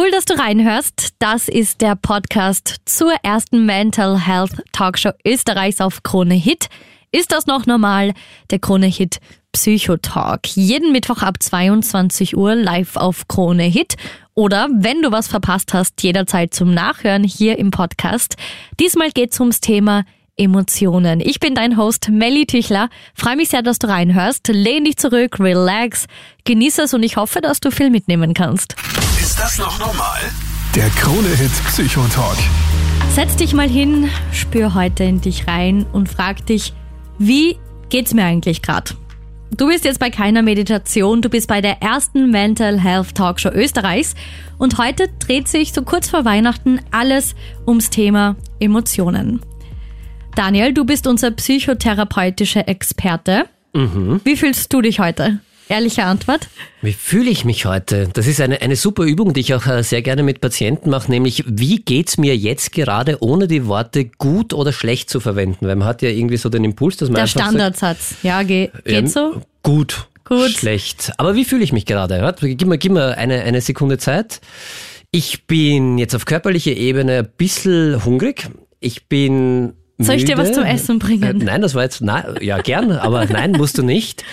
Cool, dass du reinhörst. Das ist der Podcast zur ersten Mental Health Talkshow Österreichs auf Krone Hit. Ist das noch normal? Der Krone Hit Psychotalk. Jeden Mittwoch ab 22 Uhr live auf Krone Hit. Oder wenn du was verpasst hast, jederzeit zum Nachhören hier im Podcast. Diesmal geht es ums Thema Emotionen. Ich bin dein Host Melly Tüchler. Freue mich sehr, dass du reinhörst. Lehn dich zurück, relax, genieße es und ich hoffe, dass du viel mitnehmen kannst. Ist das noch normal? Der Krone-Hit Psychotalk. Setz dich mal hin, spür heute in dich rein und frag dich, wie geht's mir eigentlich gerade? Du bist jetzt bei keiner Meditation, du bist bei der ersten Mental Health Talkshow Österreichs und heute dreht sich so kurz vor Weihnachten alles ums Thema Emotionen. Daniel, du bist unser psychotherapeutischer Experte. Mhm. Wie fühlst du dich heute? Ehrliche Antwort. Wie fühle ich mich heute? Das ist eine, eine super Übung, die ich auch äh, sehr gerne mit Patienten mache, nämlich wie geht's mir jetzt gerade, ohne die Worte gut oder schlecht zu verwenden? Weil man hat ja irgendwie so den Impuls, dass man Der Standardsatz. Sagt, ja, geht, geht so? Gut, gut, schlecht. Aber wie fühle ich mich gerade? Gib mir, gib mir eine, eine Sekunde Zeit. Ich bin jetzt auf körperlicher Ebene ein bisschen hungrig. Ich bin soll ich dir was zum Essen bringen? Äh, nein, das war jetzt, na, ja gern, aber nein, musst du nicht.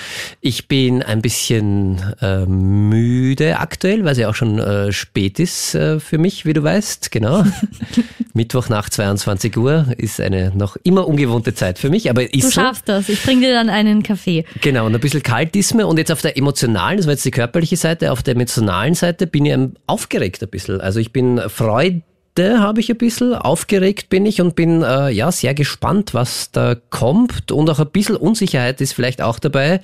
Ich bin ein bisschen äh, müde aktuell, weil es ja auch schon äh, spät ist äh, für mich, wie du weißt, genau. Mittwoch nach 22 Uhr ist eine noch immer ungewohnte Zeit für mich, aber ist Du schaffst so. das, ich bringe dir dann einen Kaffee. Genau, und ein bisschen kalt ist mir und jetzt auf der emotionalen, das war jetzt die körperliche Seite, auf der emotionalen Seite bin ich aufgeregt ein bisschen. Also ich bin freudig habe ich ein bisschen, aufgeregt bin ich und bin äh, ja sehr gespannt, was da kommt. Und auch ein bisschen Unsicherheit ist vielleicht auch dabei,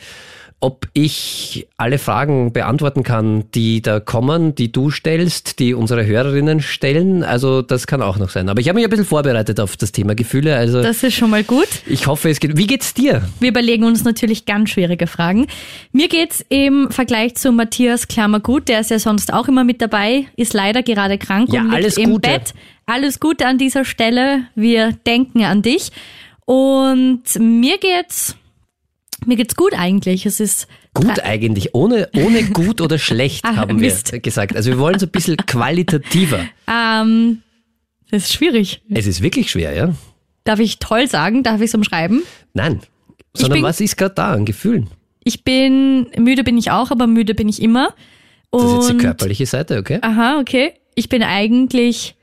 ob ich alle Fragen beantworten kann, die da kommen, die du stellst, die unsere Hörerinnen stellen. Also das kann auch noch sein. Aber ich habe mich ein bisschen vorbereitet auf das Thema Gefühle. Also das ist schon mal gut. Ich hoffe, es geht. Wie geht's dir? Wir überlegen uns natürlich ganz schwierige Fragen. Mir geht's im Vergleich zu Matthias Klammergut, der ist ja sonst auch immer mit dabei, ist leider gerade krank ja, und liegt alles im Gute. Bett. Alles Gute an dieser Stelle. Wir denken an dich. Und mir geht's mir geht's gut eigentlich. Es ist Gut eigentlich, ohne, ohne gut oder schlecht, ah, haben wir Mist. gesagt. Also wir wollen so ein bisschen qualitativer. Ähm, das ist schwierig. Es ist wirklich schwer, ja. Darf ich toll sagen? Darf ich es umschreiben? Nein. Sondern bin, was ist gerade da an Gefühlen? Ich bin, müde bin ich auch, aber müde bin ich immer. Und, das ist jetzt die körperliche Seite, okay? Aha, okay. Ich bin eigentlich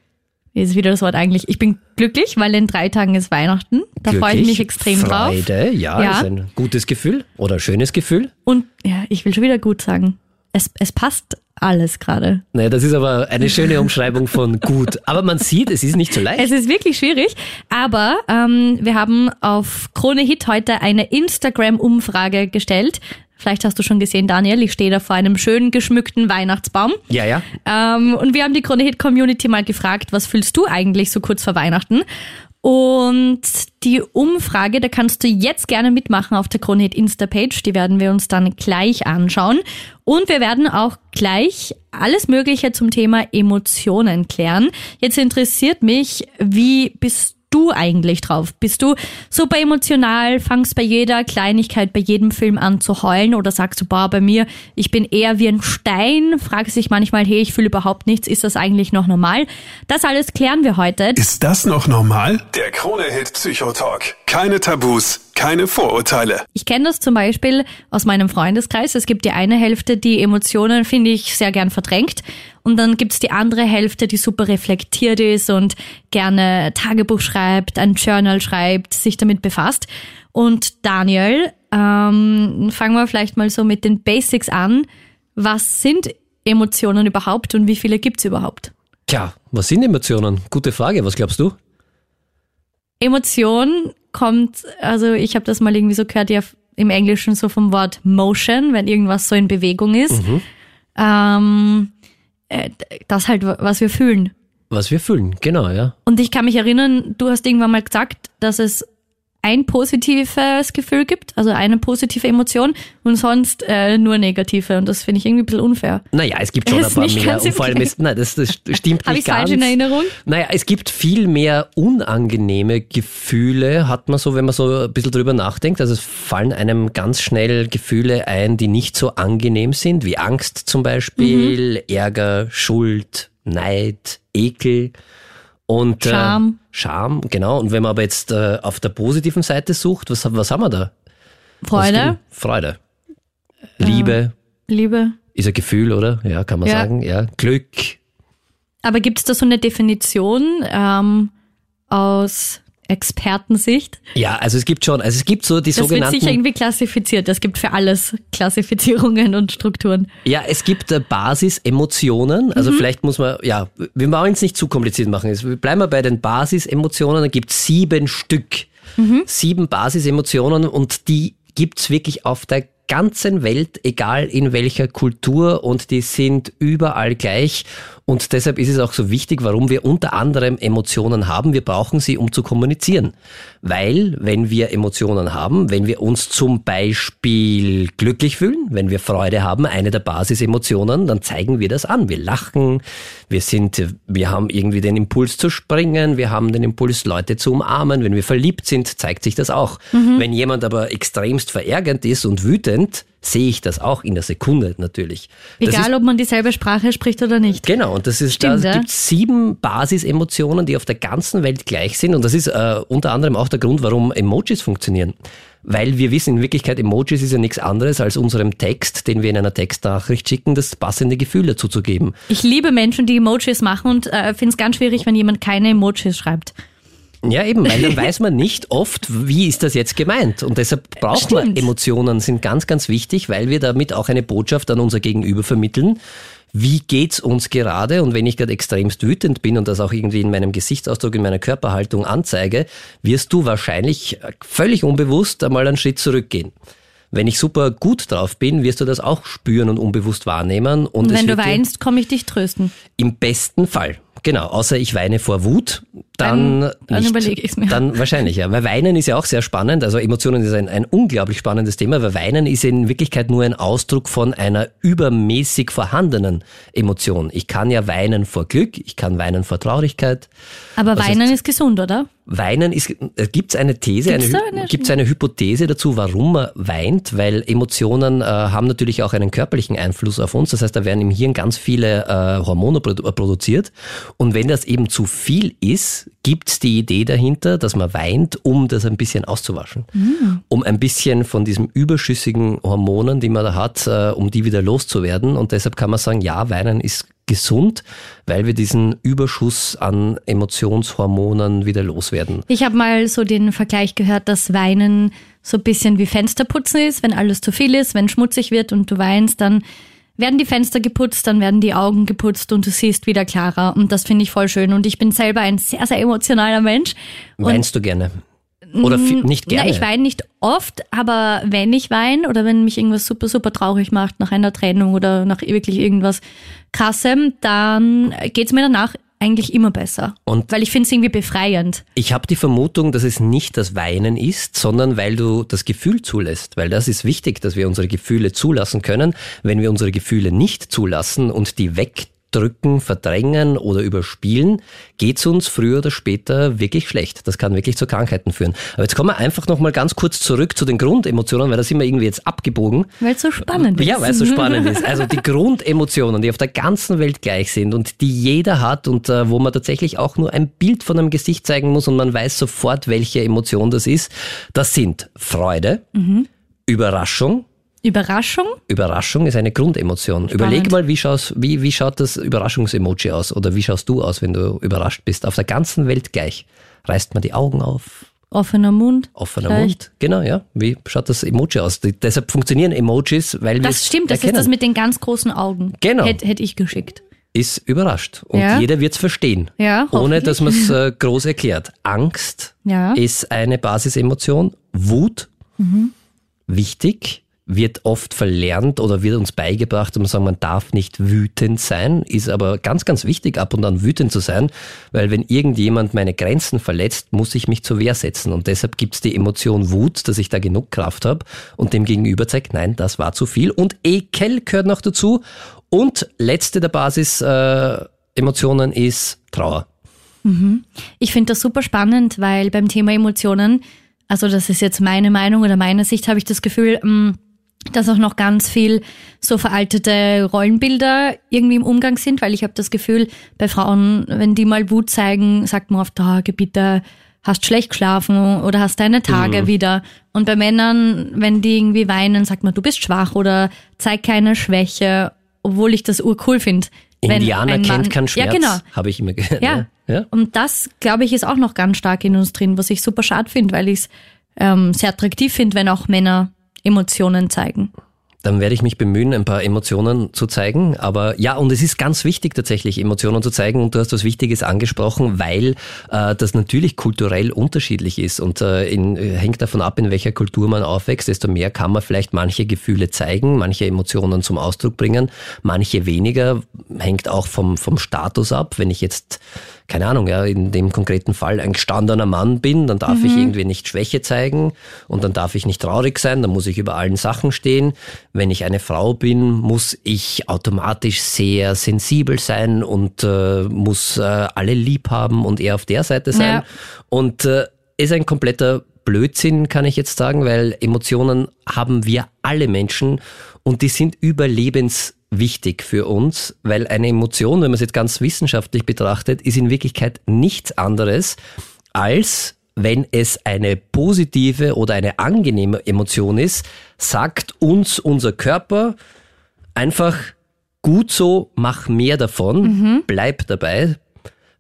ist wieder das Wort eigentlich. Ich bin glücklich, weil in drei Tagen ist Weihnachten. Da freue ich mich extrem Freude, drauf. Freude, ja, ja, ist ein gutes Gefühl oder schönes Gefühl. Und ja, ich will schon wieder gut sagen. Es, es passt alles gerade. Naja, das ist aber eine schöne Umschreibung von gut. Aber man sieht, es ist nicht so leicht. Es ist wirklich schwierig. Aber ähm, wir haben auf Krone Hit heute eine Instagram-Umfrage gestellt. Vielleicht hast du schon gesehen, Daniel, ich stehe da vor einem schön geschmückten Weihnachtsbaum. Ja, ja. Ähm, und wir haben die Krone Hit Community mal gefragt, was fühlst du eigentlich so kurz vor Weihnachten? Und die Umfrage, da kannst du jetzt gerne mitmachen auf der Kronhit Insta-Page. Die werden wir uns dann gleich anschauen. Und wir werden auch gleich alles Mögliche zum Thema Emotionen klären. Jetzt interessiert mich, wie bist du eigentlich drauf? Bist du super emotional, fangst bei jeder Kleinigkeit, bei jedem Film an zu heulen oder sagst du, boah, bei mir, ich bin eher wie ein Stein, fragst dich manchmal, hey, ich fühle überhaupt nichts, ist das eigentlich noch normal? Das alles klären wir heute. Ist das noch normal? Der Krone-Hit Psychotalk. Keine Tabus, keine Vorurteile. Ich kenne das zum Beispiel aus meinem Freundeskreis. Es gibt die eine Hälfte, die Emotionen, finde ich, sehr gern verdrängt. Und dann gibt's die andere Hälfte, die super reflektiert ist und gerne Tagebuch schreibt, ein Journal schreibt, sich damit befasst. Und Daniel, ähm, fangen wir vielleicht mal so mit den Basics an. Was sind Emotionen überhaupt und wie viele gibt's überhaupt? Tja, was sind Emotionen? Gute Frage. Was glaubst du? Emotion kommt, also ich habe das mal irgendwie so gehört, ja im Englischen so vom Wort Motion, wenn irgendwas so in Bewegung ist. Mhm. Ähm, äh, das halt, was wir fühlen. Was wir fühlen, genau, ja. Und ich kann mich erinnern, du hast irgendwann mal gesagt, dass es ein positives Gefühl gibt, also eine positive Emotion und sonst äh, nur negative. Und das finde ich irgendwie ein bisschen unfair. Naja, es gibt schon ein paar mehr. Und vor allem ist, nein, das, das stimmt Habe nicht ich falsch in Erinnerung? Naja, es gibt viel mehr unangenehme Gefühle, hat man so, wenn man so ein bisschen drüber nachdenkt. Also es fallen einem ganz schnell Gefühle ein, die nicht so angenehm sind, wie Angst zum Beispiel, mhm. Ärger, Schuld, Neid, Ekel und Scham. Äh, Scham, genau. Und wenn man aber jetzt äh, auf der positiven Seite sucht, was, was haben wir da? Freude, Freude. Liebe Liebe. ist ein Gefühl, oder? Ja, kann man Ja. sagen. Ja, Glück. Aber gibt es da so eine Definition ähm, aus Expertensicht? Ja, also es gibt schon, also es gibt so die Das wird sogenannten. sicher irgendwie klassifiziert. Es gibt für alles Klassifizierungen und Strukturen. Ja, es gibt äh, Basisemotionen. Also vielleicht muss man, ja, wir wollen es nicht zu kompliziert machen. Jetzt bleiben wir bei den Basisemotionen. Da gibt es sieben Stück. Sieben Basisemotionen und die gibt's wirklich auf der ganzen Welt, egal in welcher Kultur und die sind überall gleich. Und deshalb ist es auch so wichtig, warum wir unter anderem Emotionen haben. Wir brauchen sie, um zu kommunizieren. Weil, wenn wir Emotionen haben, wenn wir uns zum Beispiel glücklich fühlen, wenn wir Freude haben, eine der Basisemotionen, dann zeigen wir das an. Wir lachen, wir sind, wir haben irgendwie den Impuls zu springen, wir haben den Impuls, Leute zu umarmen. Wenn wir verliebt sind, zeigt sich das auch. Wenn jemand aber extremst verärgert ist und wütend, sehe ich das auch in der Sekunde natürlich. Das ist Egal, ob man dieselbe Sprache spricht oder nicht. Genau, und das ist, Stimmt, da ja. gibt sieben Basisemotionen, die auf der ganzen Welt gleich sind. Und das ist äh, unter anderem auch der Grund, warum Emojis funktionieren. Weil wir wissen, in Wirklichkeit, Emojis ist ja nichts anderes, als unserem Text, den wir in einer Textnachricht schicken, das passende Gefühl dazu zu geben. Ich liebe Menschen, die Emojis machen und äh, finde es ganz schwierig, wenn jemand keine Emojis schreibt. Ja, eben, weil dann weiß man nicht oft, wie ist das jetzt gemeint. Und deshalb braucht man Stimmt. Emotionen, sind ganz, ganz wichtig, weil wir damit auch eine Botschaft an unser Gegenüber vermitteln. Wie geht's uns gerade? Und wenn ich gerade extremst wütend bin und das auch irgendwie in meinem Gesichtsausdruck, in meiner Körperhaltung anzeige, wirst du wahrscheinlich völlig unbewusst einmal einen Schritt zurückgehen. Wenn ich super gut drauf bin, wirst du das auch spüren und unbewusst wahrnehmen. Und, Und wenn du weinst, komme ich dich trösten. im besten Fall. Genau, außer ich weine vor Wut, dann, Dann- dann überlege ich's mir. Dann wahrscheinlich, ja. Weil Weinen ist ja auch sehr spannend. Also Emotionen ist ein, ein unglaublich spannendes Thema, weil Weinen ist in Wirklichkeit nur ein Ausdruck von einer übermäßig vorhandenen Emotion. Ich kann ja weinen vor Glück, ich kann weinen vor Traurigkeit. Aber Was Weinen ist- ist gesund, oder? Weinen ist, gibt es eine These, Gibt's eine, eine- gibt's eine Hypothese dazu, warum man weint? Weil Emotionen äh, haben natürlich auch einen körperlichen Einfluss auf uns. Das heißt, da werden im Hirn ganz viele äh, Hormone produ äh, produziert. Und wenn das eben zu viel ist, gibt's die Idee dahinter, dass man weint, um das ein bisschen auszuwaschen. Um ein bisschen von diesen überschüssigen Hormonen, die man da hat, äh, um die wieder loszuwerden. Und deshalb kann man sagen, ja, weinen ist gesund, weil wir diesen Überschuss an Emotionshormonen wieder loswerden. Ich habe mal so den Vergleich gehört, dass Weinen so ein bisschen wie Fensterputzen ist. Wenn alles zu viel ist, wenn schmutzig wird und du weinst, dann werden die Fenster geputzt, dann werden die Augen geputzt und du siehst wieder klarer. Und das finde ich voll schön. Und ich bin selber ein sehr, sehr emotionaler Mensch. Weinst du gerne? Oder viel, nicht gerne? Na, ich weine nicht oft, aber wenn ich weine oder wenn mich irgendwas super, super traurig macht nach einer Trennung oder nach wirklich irgendwas Krassem, dann geht's mir danach eigentlich immer besser. Und- Weil ich finde es irgendwie befreiend. Ich habe die Vermutung, dass es nicht das Weinen ist, sondern weil du das Gefühl zulässt. Weil das ist wichtig, dass wir unsere Gefühle zulassen können. Wenn wir unsere Gefühle nicht zulassen und die wegdrücken, verdrängen oder überspielen, geht's uns früher oder später wirklich schlecht. Das kann wirklich zu Krankheiten führen. Aber jetzt kommen wir einfach nochmal ganz kurz zurück zu den Grundemotionen, weil da sind wir irgendwie jetzt abgebogen. Weil es so spannend ist. Ja, weil es so spannend ist. Also die Grundemotionen, die auf der ganzen Welt gleich sind und die jeder hat und äh, wo man tatsächlich auch nur ein Bild von einem Gesicht zeigen muss und man weiß sofort, welche Emotion das ist, das sind Freude, Überraschung. Überraschung? Überraschung ist eine Grundemotion. Überleg mal, wie, schaust, wie, wie schaut das Überraschungsemoji aus oder wie schaust du aus, wenn du überrascht bist? Auf der ganzen Welt gleich. Reißt man die Augen auf, Offener Mund. offener vielleicht. Mund. Genau, ja. Wie schaut das Emoji aus? Die, deshalb funktionieren Emojis, weil wir Das stimmt, das erkennen. ist das mit den ganz großen Augen. Genau. Hätte hätt ich geschickt. ist überrascht. Und Ja. jeder wird's verstehen. Ja, ohne dass man es äh, groß erklärt. Angst Ja. ist eine Basisemotion. Wut, Mhm. wichtig, wird oft verlernt oder wird uns beigebracht, um zu sagen, man darf nicht wütend sein, ist aber ganz, ganz wichtig, ab und an wütend zu sein, weil wenn irgendjemand meine Grenzen verletzt, muss ich mich zur Wehr setzen. Und deshalb gibt's die Emotion Wut, dass ich da genug Kraft habe und dem Gegenüber zeigt, nein, das war zu viel. Und Ekel gehört noch dazu. Und letzte der Basis äh, Emotionen ist Trauer. Ich finde das super spannend, weil beim Thema Emotionen, also das ist jetzt meine Meinung oder meine Sicht, habe ich das Gefühl, mh, dass auch noch ganz viel so veraltete Rollenbilder irgendwie im Umgang sind, weil ich habe das Gefühl, bei Frauen, wenn die mal Wut zeigen, sagt man oft, oh, bitte, hast schlecht geschlafen oder hast deine Tage mhm. wieder. Und bei Männern, wenn die irgendwie weinen, sagt man, du bist schwach oder zeig keine Schwäche, obwohl ich das urcool finde. Indianer ein kennt keinen Schmerz, ja, genau. habe ich immer gehört. Ja. ja. und das, glaube ich, ist auch noch ganz stark in uns drin, was ich super schade finde, weil ich es ähm, sehr attraktiv finde, wenn auch Männer Emotionen zeigen. Dann werde ich mich bemühen, ein paar Emotionen zu zeigen. Aber ja, und es ist ganz wichtig tatsächlich, Emotionen zu zeigen. Und du hast was Wichtiges angesprochen, weil äh, das natürlich kulturell unterschiedlich ist und äh, in, hängt davon ab, in welcher Kultur man aufwächst. Desto mehr kann man vielleicht manche Gefühle zeigen, manche Emotionen zum Ausdruck bringen, manche weniger. Hängt auch vom, vom Status ab. Wenn ich jetzt keine Ahnung, ja, in dem konkreten Fall ein gestandener Mann bin, dann darf mhm. ich irgendwie nicht Schwäche zeigen und dann darf ich nicht traurig sein, dann muss ich über allen Sachen stehen. Wenn ich eine Frau bin, muss ich automatisch sehr sensibel sein und äh, muss äh, alle lieb haben und eher auf der Seite sein. Ja. Und äh, ist ein kompletter Blödsinn, kann ich jetzt sagen, weil Emotionen haben wir alle Menschen und die sind überlebens wichtig für uns, weil eine Emotion, wenn man es jetzt ganz wissenschaftlich betrachtet, ist in Wirklichkeit nichts anderes als wenn es eine positive oder eine angenehme Emotion ist, sagt uns unser Körper einfach gut so, mach mehr davon, mhm. bleib dabei.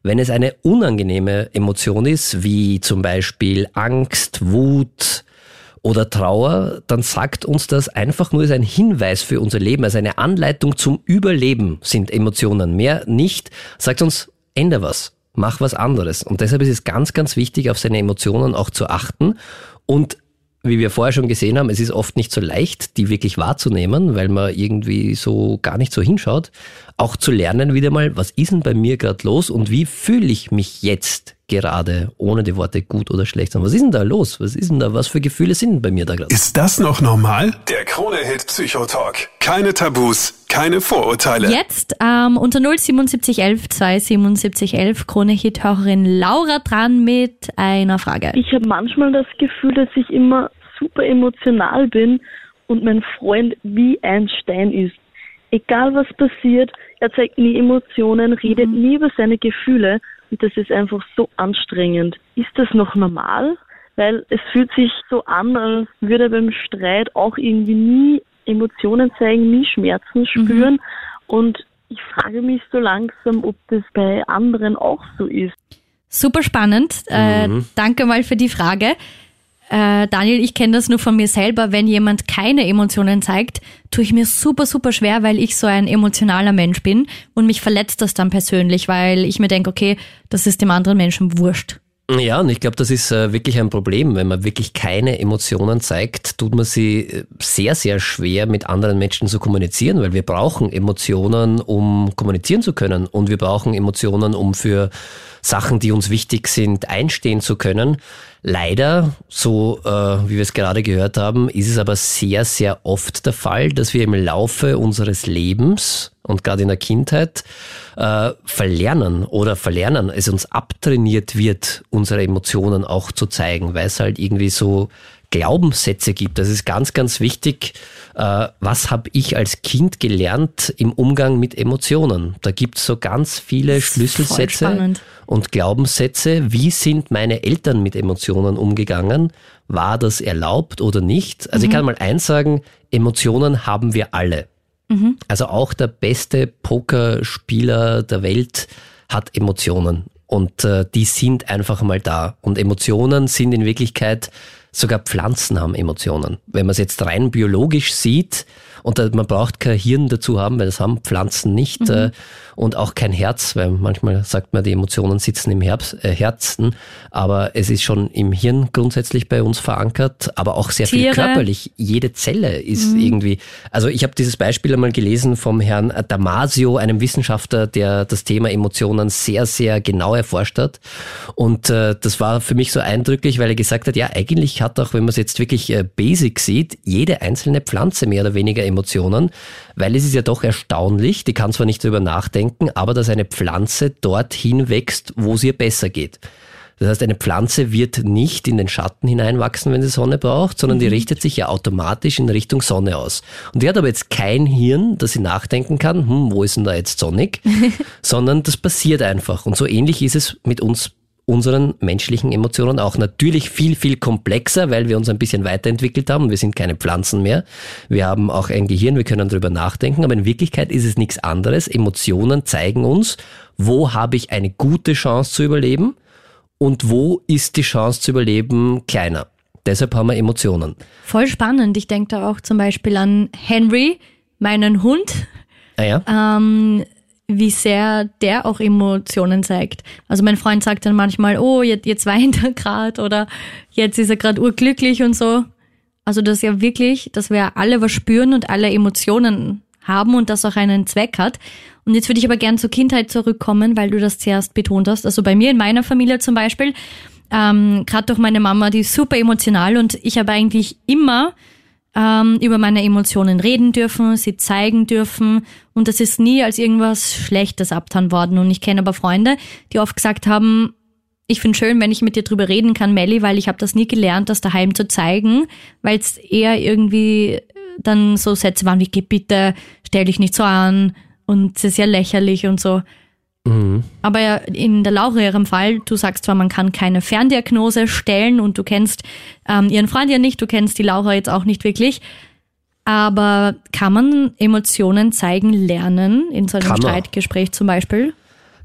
Wenn es eine unangenehme Emotion ist, wie zum Beispiel Angst, Wut, oder Trauer, dann sagt uns das einfach nur, ist ein Hinweis für unser Leben, also eine Anleitung zum Überleben sind Emotionen. Mehr nicht. Sagt uns, änder was, mach was anderes. Und deshalb ist es ganz, ganz wichtig, auf seine Emotionen auch zu achten und wie wir vorher schon gesehen haben, es ist oft nicht so leicht, die wirklich wahrzunehmen, weil man irgendwie so gar nicht so hinschaut. Auch zu lernen wieder mal, was ist denn bei mir gerade los und wie fühle ich mich jetzt gerade, ohne die Worte gut oder schlecht. Was ist denn da los? Was ist denn da? Was für Gefühle sind bei mir da gerade? Ist das noch normal? Der Krone-Hit Psychotalk. Keine Tabus, keine Vorurteile. Jetzt ähm, unter 07711 27711 Krone-Hit-Hörerin Laura dran mit einer Frage. Ich habe manchmal das Gefühl, dass ich immer super emotional bin und mein Freund wie ein Stein ist. Egal was passiert, er zeigt nie Emotionen, redet mhm. nie über seine Gefühle und das ist einfach so anstrengend. Ist das noch normal? Weil es fühlt sich so an, als würde er beim Streit auch irgendwie nie Emotionen zeigen, nie Schmerzen spüren. Mhm. Und ich frage mich so langsam, ob das bei anderen auch so ist. Super spannend. Äh, mhm. Äh, danke mal für die Frage. Äh, Daniel, ich kenne das nur von mir selber. Wenn jemand keine Emotionen zeigt, tue ich mir super, super schwer, weil ich so ein emotionaler Mensch bin und mich verletzt das dann persönlich, weil ich mir denke, okay, das ist dem anderen Menschen wurscht. Ja, und ich glaube, das ist äh, wirklich ein Problem. Wenn man wirklich keine Emotionen zeigt, tut man sie äh, sehr, sehr schwer mit anderen Menschen zu kommunizieren, weil wir brauchen Emotionen, um kommunizieren zu können. Und wir brauchen Emotionen, um für Sachen, die uns wichtig sind, einstehen zu können. Leider, so äh, wie wir es gerade gehört haben, ist es aber sehr, sehr oft der Fall, dass wir im Laufe unseres Lebens und gerade in der Kindheit äh, verlernen oder verlernen, es uns abtrainiert wird, unsere Emotionen auch zu zeigen, weil es halt irgendwie so Glaubenssätze gibt. Das ist ganz, ganz wichtig. Äh, was habe ich als Kind gelernt im Umgang mit Emotionen? Da gibt es so ganz viele Schlüsselsätze und Glaubenssätze. Wie sind meine Eltern mit Emotionen umgegangen? War das erlaubt oder nicht? Also mhm. ich kann mal eins sagen, Emotionen haben wir alle. Mhm. Also auch der beste Pokerspieler der Welt hat Emotionen. Und äh, die sind einfach mal da. Und Emotionen sind in Wirklichkeit Sogar Pflanzen haben Emotionen. Wenn man es jetzt rein biologisch sieht, und man braucht kein Hirn dazu haben, weil das haben Pflanzen nicht. Mhm. Äh, und auch kein Herz, weil manchmal sagt man, die Emotionen sitzen im Herbst, äh, Herzen, aber es ist schon im Hirn grundsätzlich bei uns verankert, aber auch sehr Tiere. viel körperlich. Jede Zelle ist mhm. irgendwie. Also ich habe dieses Beispiel einmal gelesen vom Herrn Damasio, einem Wissenschaftler, der das Thema Emotionen sehr, sehr genau erforscht hat. Und äh, das war für mich so eindrücklich, weil er gesagt hat, ja, eigentlich hat auch, wenn man es jetzt wirklich äh, basic sieht, jede einzelne Pflanze mehr oder weniger Emotionen, weil es ist ja doch erstaunlich, die kann zwar nicht darüber nachdenken, aber dass eine Pflanze dorthin wächst, wo es ihr besser geht. Das heißt, eine Pflanze wird nicht in den Schatten hineinwachsen, wenn sie Sonne braucht, sondern die richtet sich ja automatisch in Richtung Sonne aus. Und die hat aber jetzt kein Hirn, dass sie nachdenken kann, hm, wo ist denn da jetzt sonnig, sondern das passiert einfach. Und so ähnlich ist es mit uns unseren menschlichen Emotionen auch. Natürlich viel, viel komplexer, weil wir uns ein bisschen weiterentwickelt haben. Wir sind keine Pflanzen mehr. Wir haben auch ein Gehirn, wir können darüber nachdenken, aber in Wirklichkeit ist es nichts anderes. Emotionen zeigen uns, wo habe ich eine gute Chance zu überleben und wo ist die Chance zu überleben kleiner. Deshalb haben wir Emotionen. Voll spannend. Ich denke da auch zum Beispiel an Henry, meinen Hund. Ah ja? ähm, wie sehr der auch Emotionen zeigt. Also mein Freund sagt dann manchmal, oh, jetzt, jetzt weint er gerade oder jetzt ist er gerade urglücklich und so. Also das ist ja wirklich, dass wir alle was spüren und alle Emotionen haben und das auch einen Zweck hat. Und jetzt würde ich aber gern zur Kindheit zurückkommen, weil du das zuerst betont hast. Also bei mir in meiner Familie zum Beispiel, ähm, gerade durch meine Mama, die ist super emotional und ich habe eigentlich immer ähm, über meine Emotionen reden dürfen, sie zeigen dürfen und das ist nie als irgendwas Schlechtes abtan worden. Und ich kenne aber Freunde, die oft gesagt haben, ich finde schön, wenn ich mit dir drüber reden kann, Melly, weil ich habe das nie gelernt, das daheim zu zeigen, weil es eher irgendwie dann so Sätze waren wie, geh bitte, stell dich nicht so an und es ist ja lächerlich und so. Mhm. Aber in der Laura ihrem Fall, du sagst zwar, man kann keine Ferndiagnose stellen und du kennst ähm, ihren Freund ja nicht, du kennst die Laura jetzt auch nicht wirklich. Aber kann man Emotionen zeigen lernen in so einem Kann man. Streitgespräch zum Beispiel?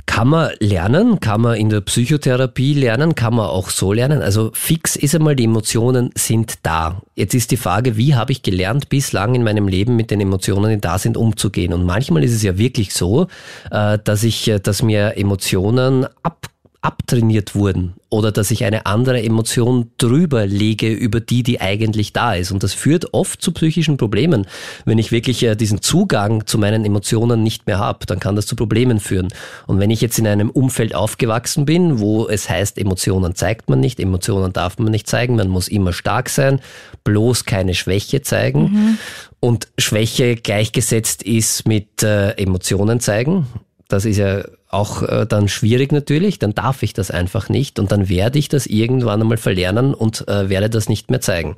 Kann man lernen, kann man in der Psychotherapie lernen, kann man auch so lernen. Also fix ist einmal, die Emotionen sind da. Jetzt ist die Frage, wie habe ich gelernt, bislang in meinem Leben mit den Emotionen, die da sind, umzugehen. Und manchmal ist es ja wirklich so, äh, dass ich, äh, dass mir Emotionen ab abtrainiert wurden oder dass ich eine andere Emotion drüber lege über die, die eigentlich da ist. Und das führt oft zu psychischen Problemen. Wenn ich wirklich äh, diesen Zugang zu meinen Emotionen nicht mehr habe, dann kann das zu Problemen führen. Und wenn ich jetzt in einem Umfeld aufgewachsen bin, wo es heißt, Emotionen zeigt man nicht, Emotionen darf man nicht zeigen, man muss immer stark sein, bloß keine Schwäche zeigen. Und Schwäche gleichgesetzt ist mit äh, Emotionen zeigen. Das ist ja auch äh, dann schwierig natürlich, dann darf ich das einfach nicht und dann werde ich das irgendwann einmal verlernen und äh, werde das nicht mehr zeigen.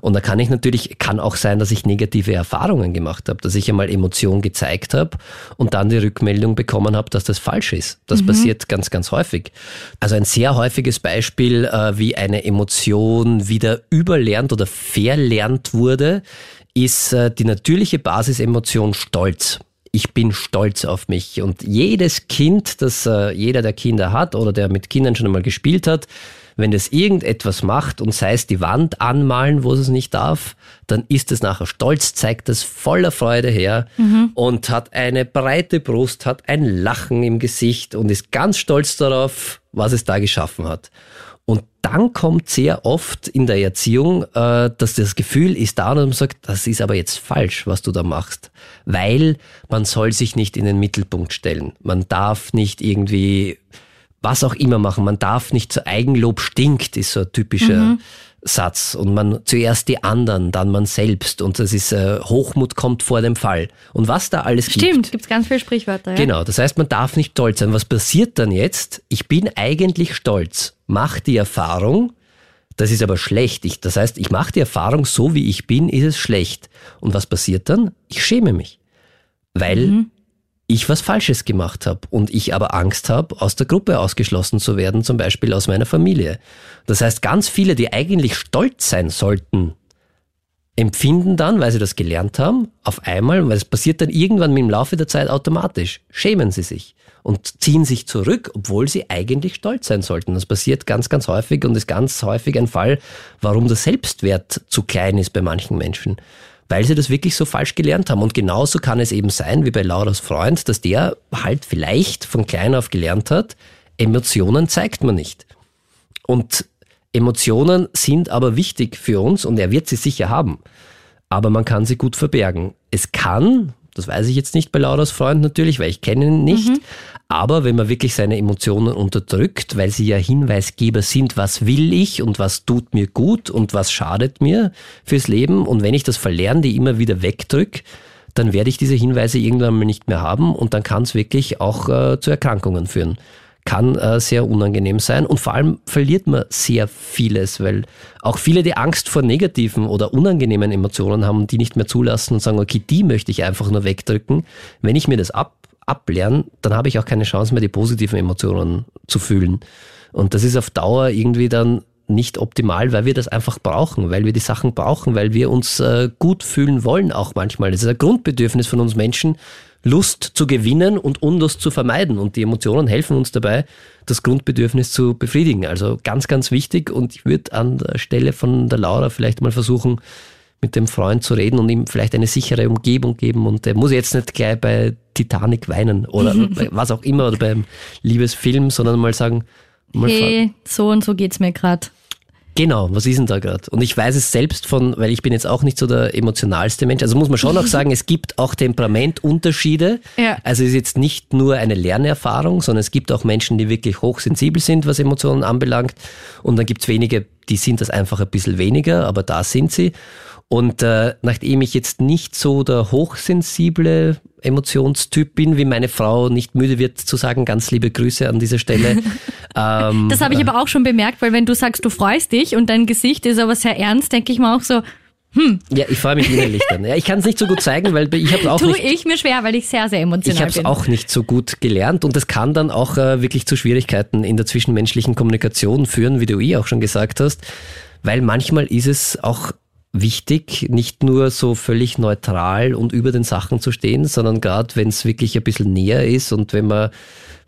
Und da kann ich natürlich, kann auch sein, dass ich negative Erfahrungen gemacht habe, dass ich einmal Emotion gezeigt habe und dann die Rückmeldung bekommen habe, dass das falsch ist. Das passiert ganz, ganz häufig. Also ein sehr häufiges Beispiel, äh, wie eine Emotion wieder überlernt oder verlernt wurde, ist äh, die natürliche Basisemotion Stolz ich bin stolz auf mich. Und jedes Kind, das äh, jeder der Kinder hat oder der mit Kindern schon einmal gespielt hat, wenn das irgendetwas macht und sei es die Wand anmalen, wo es es nicht darf, dann ist es nachher stolz, zeigt das voller Freude her und hat eine breite Brust, hat ein Lachen im Gesicht und ist ganz stolz darauf, was es da geschaffen hat. Und dann kommt sehr oft in der Erziehung, äh, dass das Gefühl ist da und man sagt, das ist aber jetzt falsch, was du da machst. Weil man soll sich nicht in den Mittelpunkt stellen. Man darf nicht irgendwie was auch immer machen. Man darf nicht zu Eigenlob stinkt, ist so ein typischer Satz. Und man zuerst die anderen, dann man selbst. Und das ist äh, Hochmut kommt vor dem Fall. Und was da alles gibt. Stimmt, gibt's ganz viele Sprichwörter. Ja? Genau, das heißt, man darf nicht stolz sein. Was passiert dann jetzt? Ich bin eigentlich stolz, mach die Erfahrung, das ist aber schlecht. Ich, das heißt, ich mache die Erfahrung, so wie ich bin, ist es schlecht. Und was passiert dann? Ich schäme mich, weil ich was Falsches gemacht habe und ich aber Angst habe, aus der Gruppe ausgeschlossen zu werden, zum Beispiel aus meiner Familie. Das heißt, ganz viele, die eigentlich stolz sein sollten, empfinden dann, weil sie das gelernt haben, auf einmal, weil es passiert dann irgendwann im Laufe der Zeit automatisch, schämen sie sich und ziehen sich zurück, obwohl sie eigentlich stolz sein sollten. Das passiert ganz, ganz häufig und ist ganz häufig ein Fall, warum der Selbstwert zu klein ist bei manchen Menschen. Weil sie das wirklich so falsch gelernt haben. Und genauso kann es eben sein, wie bei Lauras Freund, dass der halt vielleicht von klein auf gelernt hat, Emotionen zeigt man nicht. Und Emotionen sind aber wichtig für uns und er wird sie sicher haben. Aber man kann sie gut verbergen. Es kann, das weiß ich jetzt nicht bei Lauras Freund natürlich, weil ich kenne ihn nicht, aber wenn man wirklich seine Emotionen unterdrückt, weil sie ja Hinweisgeber sind, was will ich und was tut mir gut und was schadet mir fürs Leben und wenn ich das Verlernen, die immer wieder wegdrück, dann werde ich diese Hinweise irgendwann mal nicht mehr haben und dann kann es wirklich auch äh, zu Erkrankungen führen. Kann äh, sehr unangenehm sein und vor allem verliert man sehr vieles, weil auch viele die Angst vor negativen oder unangenehmen Emotionen haben, die nicht mehr zulassen und sagen, okay, die möchte ich einfach nur wegdrücken. Wenn ich mir das ab, ablerne, dann habe ich auch keine Chance mehr, die positiven Emotionen zu fühlen. Und das ist auf Dauer irgendwie dann nicht optimal, weil wir das einfach brauchen, weil wir die Sachen brauchen, weil wir uns äh, gut fühlen wollen auch manchmal. Das ist ein Grundbedürfnis von uns Menschen, Lust zu gewinnen und Unlust zu vermeiden. Und die Emotionen helfen uns dabei, das Grundbedürfnis zu befriedigen. Also ganz, ganz wichtig. Und ich würde an der Stelle von der Laura vielleicht mal versuchen, mit dem Freund zu reden und ihm vielleicht eine sichere Umgebung geben. Und er muss jetzt nicht gleich bei Titanic weinen oder was auch immer oder beim Liebesfilm, sondern mal sagen, mal hey, so und so geht's mir gerade. Genau, was ist denn da gerade? Und ich weiß es selbst von, weil ich bin jetzt auch nicht so der emotionalste Mensch. Also muss man schon auch sagen, es gibt auch Temperamentunterschiede. Ja. Also es ist jetzt nicht nur eine Lernerfahrung, sondern es gibt auch Menschen, die wirklich hochsensibel sind, was Emotionen anbelangt. Und dann gibt es wenige, die sind das einfach ein bisschen weniger, aber da sind sie. Und äh, nachdem ich jetzt nicht so der hochsensible Emotionstyp bin, wie meine Frau nicht müde wird zu sagen, ganz liebe Grüße an dieser Stelle. ähm, das habe ich aber auch schon bemerkt, weil wenn du sagst, du freust dich und dein Gesicht ist aber sehr ernst, denke ich mir auch so, hm. Ja, ich freue mich innerlich dann. Ja, ich kann es nicht so gut zeigen, weil ich habe auch Tue nicht. ich mir schwer, weil ich sehr, sehr emotional ich bin. Ich habe es auch nicht so gut gelernt und das kann dann auch äh, wirklich zu Schwierigkeiten in der zwischenmenschlichen Kommunikation führen, wie du eh auch schon gesagt hast, weil manchmal ist es auch wichtig, nicht nur so völlig neutral und über den Sachen zu stehen, sondern gerade wenn es wirklich ein bisschen näher ist und wenn man,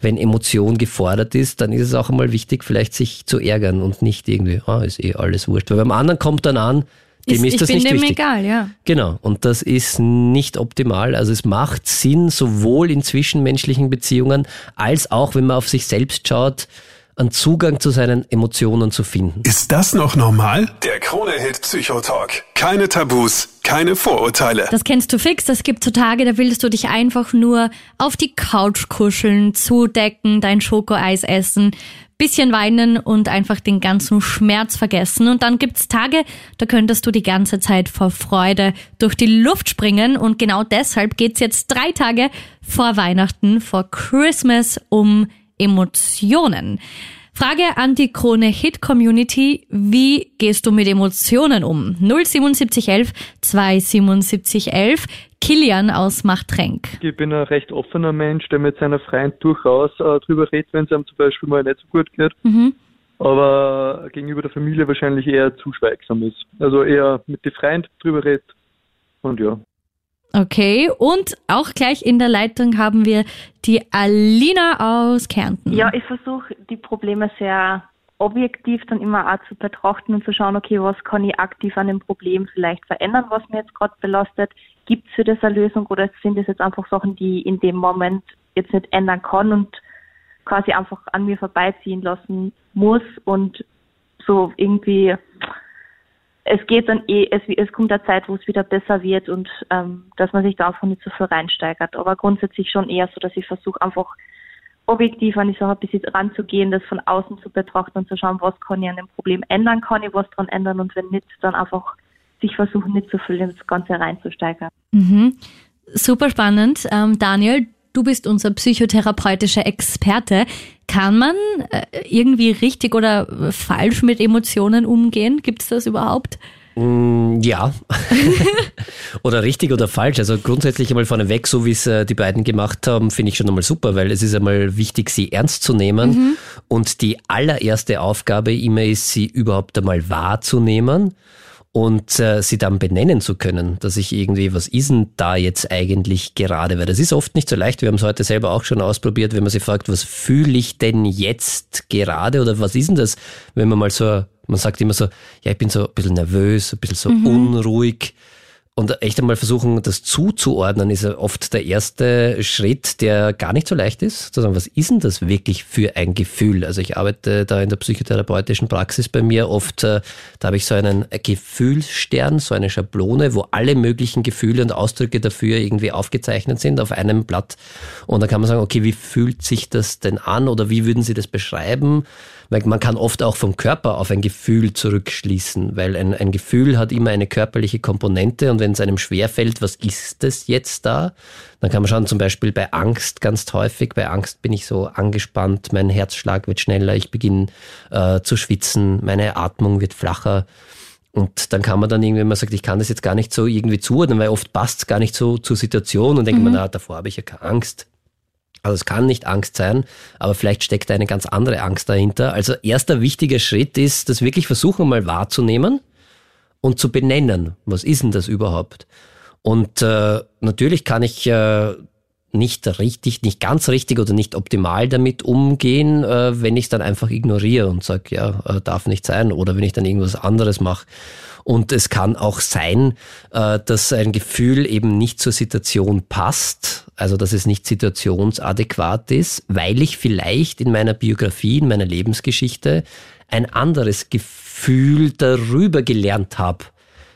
wenn Emotion gefordert ist, dann ist es auch einmal wichtig, vielleicht sich zu ärgern und nicht irgendwie, ah, ist eh alles wurscht. Weil beim anderen kommt dann an, dem ist, ist das nicht dem wichtig. egal, ja. Genau. Und das ist nicht optimal. Also es macht Sinn, sowohl in zwischenmenschlichen Beziehungen als auch, wenn man auf sich selbst schaut, einen Zugang zu seinen Emotionen zu finden. Ist das noch normal? Der Krone-Hit Psychotalk. Keine Tabus, keine Vorurteile. Das kennst du fix. Es gibt so Tage, da willst du dich einfach nur auf die Couch kuscheln, zudecken, dein Schokoeis essen, bisschen weinen und einfach den ganzen Schmerz vergessen. Und dann gibt's Tage, da könntest du die ganze Zeit vor Freude durch die Luft springen. Und genau deshalb geht's jetzt drei Tage vor Weihnachten, vor Christmas um Emotionen. Frage an die Krone Hit Community. Wie gehst du mit Emotionen um? 07711 27711. Kilian aus Machtrenk. Ich bin ein recht offener Mensch, der mit seiner Freund durchaus äh, drüber redet, wenn es einem zum Beispiel mal nicht so gut geht. Mhm. Aber gegenüber der Familie wahrscheinlich eher zu schweigsam ist. Also eher mit den Freunden drüber redet. Und ja. Okay, und auch gleich in der Leitung haben wir die Alina aus Kärnten. Ja, ich versuche die Probleme sehr objektiv dann immer auch zu betrachten und zu schauen, okay, was kann ich aktiv an dem Problem vielleicht verändern, was mir jetzt gerade belastet. Gibt es für das eine Lösung oder sind das jetzt einfach Sachen, die ich in dem Moment jetzt nicht ändern kann und quasi einfach an mir vorbeiziehen lassen muss und so irgendwie es geht dann eh, es, es kommt eine Zeit, wo es wieder besser wird und ähm, dass man sich da einfach nicht so viel reinsteigert. Aber grundsätzlich schon eher so, dass ich versuche einfach objektiv an die Sache ein bisschen ranzugehen, das von außen zu betrachten und zu schauen, was kann ich an dem Problem ändern, kann ich was dran ändern und wenn nicht, dann einfach sich versuchen, nicht so viel in das Ganze reinzusteigern. Mhm. Super spannend. Ähm, Daniel, du bist unser psychotherapeutischer Experte. Kann man äh, irgendwie richtig oder falsch mit Emotionen umgehen? Gibt es das überhaupt? Mm, ja. oder richtig oder falsch. Also grundsätzlich einmal vorneweg, so wie es äh, die beiden gemacht haben, finde ich schon einmal super, weil es ist einmal wichtig, sie ernst zu nehmen. Mhm. Und die allererste Aufgabe immer ist, sie überhaupt einmal wahrzunehmen und äh, sie dann benennen zu können, dass ich irgendwie, was ist denn da jetzt eigentlich gerade? Weil das ist oft nicht so leicht. Wir haben es heute selber auch schon ausprobiert, wenn man sich fragt, was fühle ich denn jetzt gerade oder was ist denn das, wenn man mal so, man sagt immer so, ja, ich bin so ein bisschen nervös, ein bisschen so mhm. unruhig. Und echt einmal versuchen, das zuzuordnen, ist oft der erste Schritt, der gar nicht so leicht ist. Zu sagen, was ist denn das wirklich für ein Gefühl? Also ich arbeite da in der psychotherapeutischen Praxis bei mir oft, äh, da habe ich so einen Gefühlsstern, so eine Schablone, wo alle möglichen Gefühle und Ausdrücke dafür irgendwie aufgezeichnet sind auf einem Blatt. Und da kann man sagen, okay, wie fühlt sich das denn an oder wie würden Sie das beschreiben? Weil man kann oft auch vom Körper auf ein Gefühl zurückschließen, weil ein, ein Gefühl hat immer eine körperliche Komponente und wenn es einem schwerfällt, was ist das jetzt da? Dann kann man schauen, zum Beispiel bei Angst ganz häufig. Bei Angst bin ich so angespannt, mein Herzschlag wird schneller, ich beginne äh, zu schwitzen, meine Atmung wird flacher. Und dann kann man dann irgendwie, wenn man sagt, ich kann das jetzt gar nicht so irgendwie zuordnen, weil oft passt es gar nicht so zur Situation und denkt mhm. man, na, davor habe ich ja keine Angst. Also es kann nicht Angst sein, aber vielleicht steckt eine ganz andere Angst dahinter. Also erster wichtiger Schritt ist, das wirklich versuchen mal wahrzunehmen und zu benennen. Was ist denn das überhaupt? Und äh, natürlich kann ich äh, nicht richtig, nicht ganz richtig oder nicht optimal damit umgehen, äh, wenn ich es dann einfach ignoriere und sage, ja, äh, darf nicht sein oder wenn ich dann irgendwas anderes mache. Und es kann auch sein, äh, dass ein Gefühl eben nicht zur Situation passt, also dass es nicht situationsadäquat ist, weil ich vielleicht in meiner Biografie, in meiner Lebensgeschichte ein anderes Gefühl darüber gelernt habe.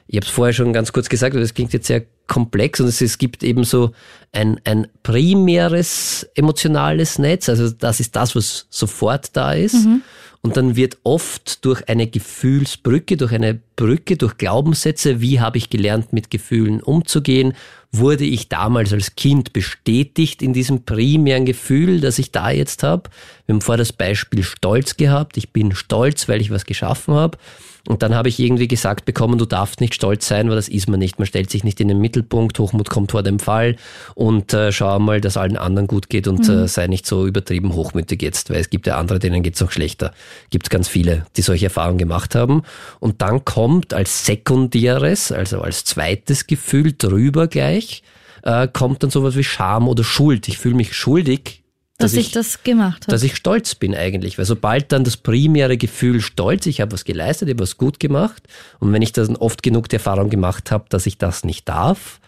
Ich habe es vorher schon ganz kurz gesagt, aber das klingt jetzt sehr komplex und es, es gibt eben so ein, ein primäres emotionales Netz, also das ist das, was sofort da ist. Mhm. Und dann wird oft durch eine Gefühlsbrücke, durch eine Brücke, durch Glaubenssätze, wie habe ich gelernt, mit Gefühlen umzugehen, wurde ich damals als Kind bestätigt in diesem primären Gefühl, das ich da jetzt habe. Wir haben vorher das Beispiel Stolz gehabt. Ich bin stolz, weil ich was geschaffen habe. Und dann habe ich irgendwie gesagt bekommen, du darfst nicht stolz sein, weil das ist man nicht. Man stellt sich nicht in den Mittelpunkt, Hochmut kommt vor dem Fall und äh, schau mal, dass allen anderen gut geht und mhm. äh, sei nicht so übertrieben hochmütig jetzt, weil es gibt ja andere, denen geht's noch schlechter. Gibt ganz viele, die solche Erfahrungen gemacht haben. Und dann kommt als sekundäres, also als zweites Gefühl drüber gleich, äh, kommt dann sowas wie Scham oder Schuld. Ich fühle mich schuldig dass, dass ich, ich, das gemacht habe. Dass ich stolz bin eigentlich. Weil sobald dann das primäre Gefühl Stolz, ich habe was geleistet, ich habe was gut gemacht. Und wenn ich dann oft genug die Erfahrung gemacht habe, dass ich das nicht darf,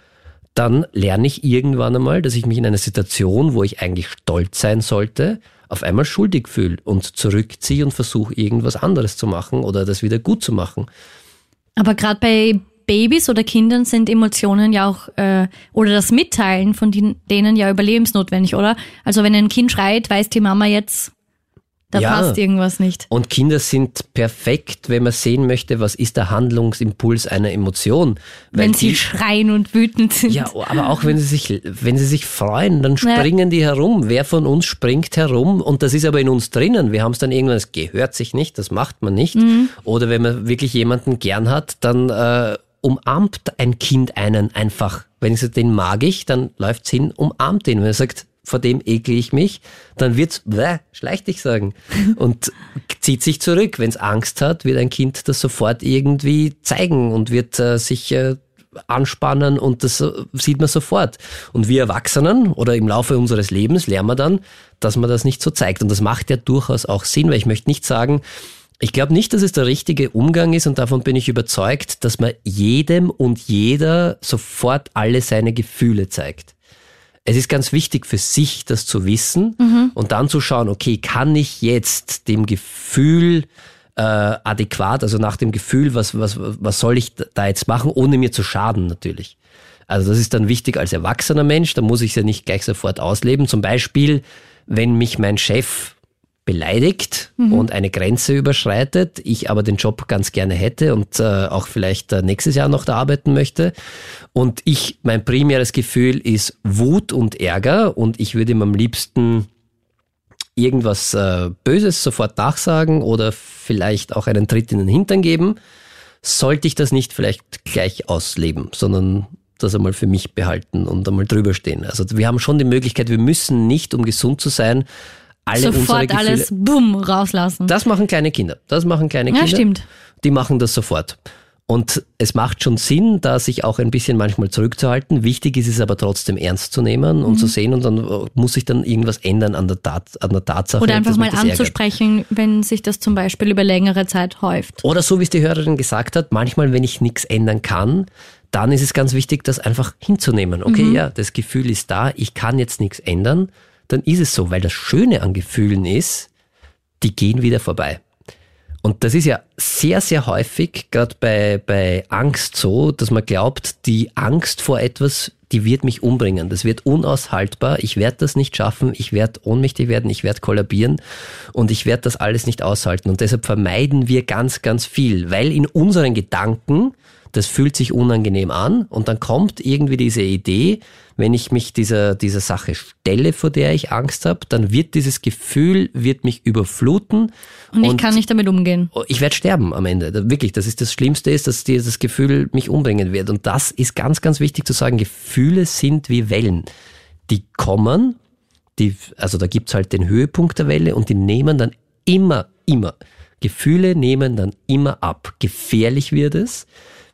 dann lerne ich irgendwann einmal, dass ich mich in einer Situation, wo ich eigentlich stolz sein sollte, auf einmal schuldig fühle und zurückziehe und versuche irgendwas anderes zu machen oder das wieder gut zu machen. Aber gerade bei Babys oder Kindern sind Emotionen ja auch, äh, oder das Mitteilen von denen ja überlebensnotwendig, oder? Also wenn ein Kind schreit, weiß die Mama jetzt, da ja. passt irgendwas nicht. Und Kinder sind perfekt, wenn man sehen möchte, was ist der Handlungsimpuls einer Emotion. wenn sie die, schreien und wütend sind. Ja, aber auch wenn sie sich, wenn sie sich freuen, dann springen ja. die herum. Wer von uns springt herum? Und das ist aber in uns drinnen. Wir haben es dann irgendwann, es gehört sich nicht, das macht man nicht. Mhm. Oder wenn man wirklich jemanden gern hat, dann äh, umarmt ein Kind einen einfach. Wenn ich sage, den mag ich, dann läuft's hin, umarmt den. Wenn er sagt, vor dem ekel ich mich, dann wird's, bäh, schleich dich sagen. Und zieht sich zurück. Wenn es Angst hat, wird ein Kind das sofort irgendwie zeigen und wird äh, sich äh, anspannen und das sieht man sofort. Und wir Erwachsenen oder im Laufe unseres Lebens lernen wir dann, dass man das nicht so zeigt. Und das macht ja durchaus auch Sinn, weil ich möchte nicht sagen, ich glaube nicht, dass es der richtige Umgang ist und davon bin ich überzeugt, dass man jedem und jeder sofort alle seine Gefühle zeigt. Es ist ganz wichtig für sich, das zu wissen mhm. und dann zu schauen, okay, kann ich jetzt dem Gefühl äh, adäquat, also nach dem Gefühl, was, was, was soll ich da jetzt machen, ohne mir zu schaden natürlich. Also das ist dann wichtig als erwachsener Mensch, da muss ich es ja nicht gleich sofort ausleben. Zum Beispiel, wenn mich mein Chef beleidigt mhm. und eine Grenze überschreitet, ich aber den Job ganz gerne hätte und äh, auch vielleicht äh, nächstes Jahr noch da arbeiten möchte. Und ich, mein primäres Gefühl ist Wut und Ärger und ich würde ihm am liebsten irgendwas äh, Böses sofort nachsagen oder vielleicht auch einen Tritt in den Hintern geben, sollte ich das nicht vielleicht gleich ausleben, sondern das einmal für mich behalten und einmal drüber stehen. Also wir haben schon die Möglichkeit, wir müssen nicht, um gesund zu sein, alle Sofort unsere Gefühle. alles bumm rauslassen. Das machen kleine Kinder. Das machen kleine Kinder. Ja, stimmt. Die machen das sofort. Und es macht schon Sinn, da sich auch ein bisschen manchmal zurückzuhalten. Wichtig ist es aber trotzdem ernst zu nehmen und mhm. zu sehen und dann muss sich dann irgendwas ändern an der, Tat, an der Tatsache. Oder einfach mal anzusprechen, ärgert. wenn sich das zum Beispiel über längere Zeit häuft. Oder so wie es die Hörerin gesagt hat, manchmal, wenn ich nichts ändern kann, dann ist es ganz wichtig, das einfach hinzunehmen. Okay, mhm. ja, das Gefühl ist da, ich kann jetzt nichts ändern dann ist es so, weil das Schöne an Gefühlen ist, die gehen wieder vorbei. Und das ist ja sehr, sehr häufig, gerade bei, bei Angst so, dass man glaubt, die Angst vor etwas, die wird mich umbringen. Das wird unaushaltbar. Ich werde das nicht schaffen. Ich werde ohnmächtig werden. Ich werde kollabieren. Und ich werde das alles nicht aushalten. Und deshalb vermeiden wir ganz, ganz viel, weil in unseren Gedanken das fühlt sich unangenehm an und dann kommt irgendwie diese Idee, wenn ich mich dieser, dieser Sache stelle, vor der ich Angst habe, dann wird dieses Gefühl, wird mich überfluten. Und ich und kann nicht damit umgehen. Ich werde sterben am Ende. Wirklich, das ist das Schlimmste ist, dass dieses Gefühl mich umbringen wird. Und das ist ganz, ganz wichtig zu sagen. Gefühle sind wie Wellen. Die kommen, die, also da gibt's halt den Höhepunkt der Welle und die nehmen dann immer, immer. Gefühle nehmen dann immer ab. Gefährlich wird es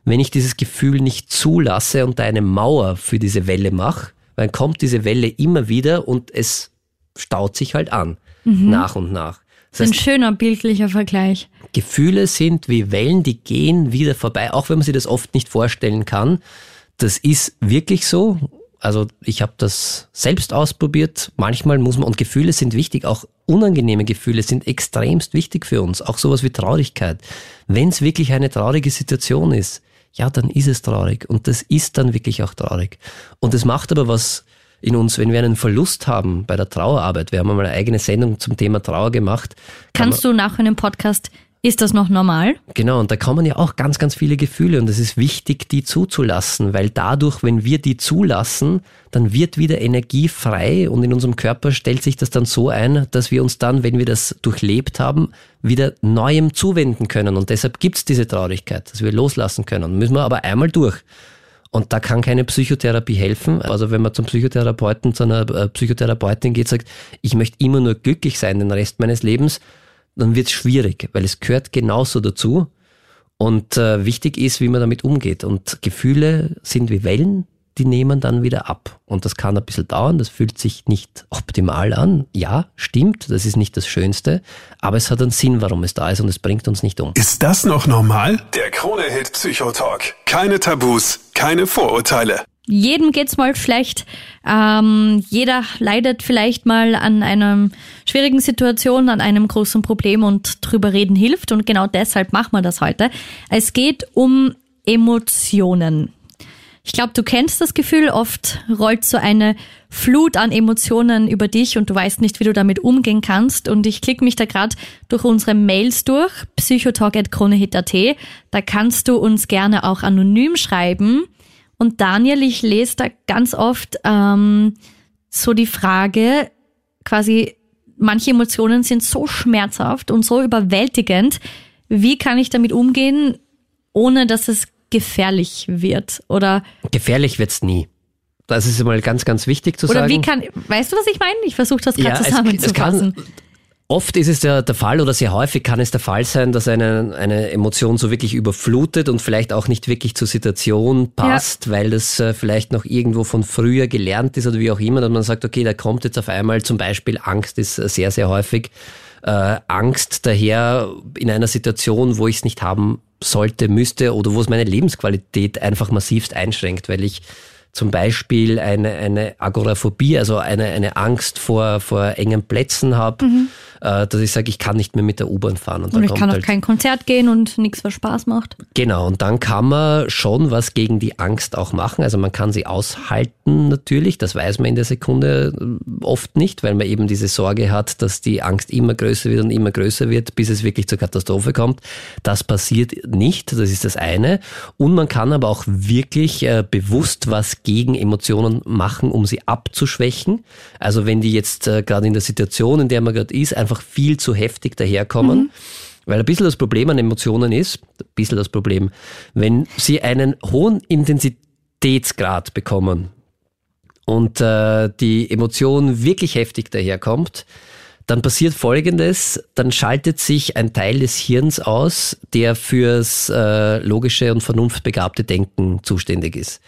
wenn ich dieses Gefühl nicht zulasse und da eine Mauer für diese Welle mache, dann kommt diese Welle immer wieder und es staut sich halt an, mhm. nach und nach. Das heißt, Ein schöner bildlicher Vergleich. Gefühle sind wie Wellen, die gehen wieder vorbei, auch wenn man sich das oft nicht vorstellen kann. Das ist wirklich so. Also ich habe das selbst ausprobiert. Manchmal muss man, und Gefühle sind wichtig, auch unangenehme Gefühle sind extremst wichtig für uns. Auch sowas wie Traurigkeit. Wenn es wirklich eine traurige Situation ist, ja, dann ist es traurig. Und das ist dann wirklich auch traurig. Und es macht aber was in uns, wenn wir einen Verlust haben bei der Trauerarbeit. Wir haben einmal eine eigene Sendung zum Thema Trauer gemacht. Kannst du nach einem Podcast ist das noch normal? Genau, und da kommen ja auch ganz, ganz viele Gefühle und es ist wichtig, die zuzulassen, weil dadurch, wenn wir die zulassen, dann wird wieder Energie frei und in unserem Körper stellt sich das dann so ein, dass wir uns dann, wenn wir das durchlebt haben, wieder Neuem zuwenden können. Und deshalb gibt's diese Traurigkeit, dass wir loslassen können. Müssen wir aber einmal durch. Und da kann keine Psychotherapie helfen. Also wenn man zum Psychotherapeuten, zu einer äh, Psychotherapeutin geht, sagt, ich möchte immer nur glücklich sein den Rest meines Lebens, dann wird es schwierig, weil es gehört genauso dazu. Und äh, wichtig ist, wie man damit umgeht. Und Gefühle sind wie Wellen, die nehmen dann wieder ab. Und das kann ein bisschen dauern, das fühlt sich nicht optimal an. Ja, stimmt, das ist nicht das Schönste, aber es hat einen Sinn, warum es da ist und es bringt uns nicht um. Ist das noch normal? Der Krone-Hit Psychotalk. Keine Tabus, keine Vorurteile jedem geht's mal schlecht. Ähm, jeder leidet vielleicht mal an einer schwierigen Situation, an einem großen Problem und drüber reden hilft. Und genau deshalb machen wir das heute. Es geht um Emotionen. Ich glaube, du kennst das Gefühl, oft rollt so eine Flut an Emotionen über dich und du weißt nicht, wie du damit umgehen kannst. Und ich klicke mich da gerade durch unsere Mails durch, psychotalk.kronehit.at. Da kannst du uns gerne auch anonym schreiben und Daniel, ich lese da ganz oft ähm, so die Frage, quasi, manche Emotionen sind so schmerzhaft und so überwältigend. Wie kann ich damit umgehen, ohne dass es gefährlich wird? Oder gefährlich wird's nie. Das ist mal ganz, ganz wichtig zu Oder sagen. Oder wie kann, weißt du, was ich meine? Ich versuche das gerade ja, zusammenzufassen. Es, es kann, Oft ist es der, der Fall oder sehr häufig kann es der Fall sein, dass eine, eine Emotion so wirklich überflutet und vielleicht auch nicht wirklich zur Situation passt, ja. weil das äh, vielleicht noch irgendwo von früher gelernt ist oder wie auch immer, dass man sagt, okay, da kommt jetzt auf einmal zum Beispiel Angst ist sehr, sehr häufig. Äh, Angst daher in einer Situation, wo ich es nicht haben sollte, müsste oder wo es meine Lebensqualität einfach massivst einschränkt, weil ich zum Beispiel eine, eine Agoraphobie, also eine, eine Angst vor, vor engen Plätzen habe. Mhm äh, dass ich sage, ich kann nicht mehr mit der U-Bahn fahren. Und, und ich kann auf halt kein Konzert gehen und nichts, was Spaß macht. Genau, und dann kann man schon was gegen die Angst auch machen. Also man kann sie aushalten natürlich, das weiß man in der Sekunde äh, oft nicht, weil man eben diese Sorge hat, dass die Angst immer größer wird und immer größer wird, bis es wirklich zur Katastrophe kommt. Das passiert nicht, das ist das eine. Und man kann aber auch wirklich äh, bewusst was gegen Emotionen machen, um sie abzuschwächen. Also wenn die jetzt äh, gerade in der Situation, in der man gerade ist, einfach einfach viel zu heftig daherkommen. Mhm. Weil ein bisschen das Problem an Emotionen ist, ein bisschen das Problem, wenn sie einen hohen Intensitätsgrad bekommen und äh, die Emotion wirklich heftig daherkommt, dann passiert Folgendes, dann schaltet sich ein Teil des Hirns aus, der fürs äh, logische und vernunftbegabte Denken zuständig ist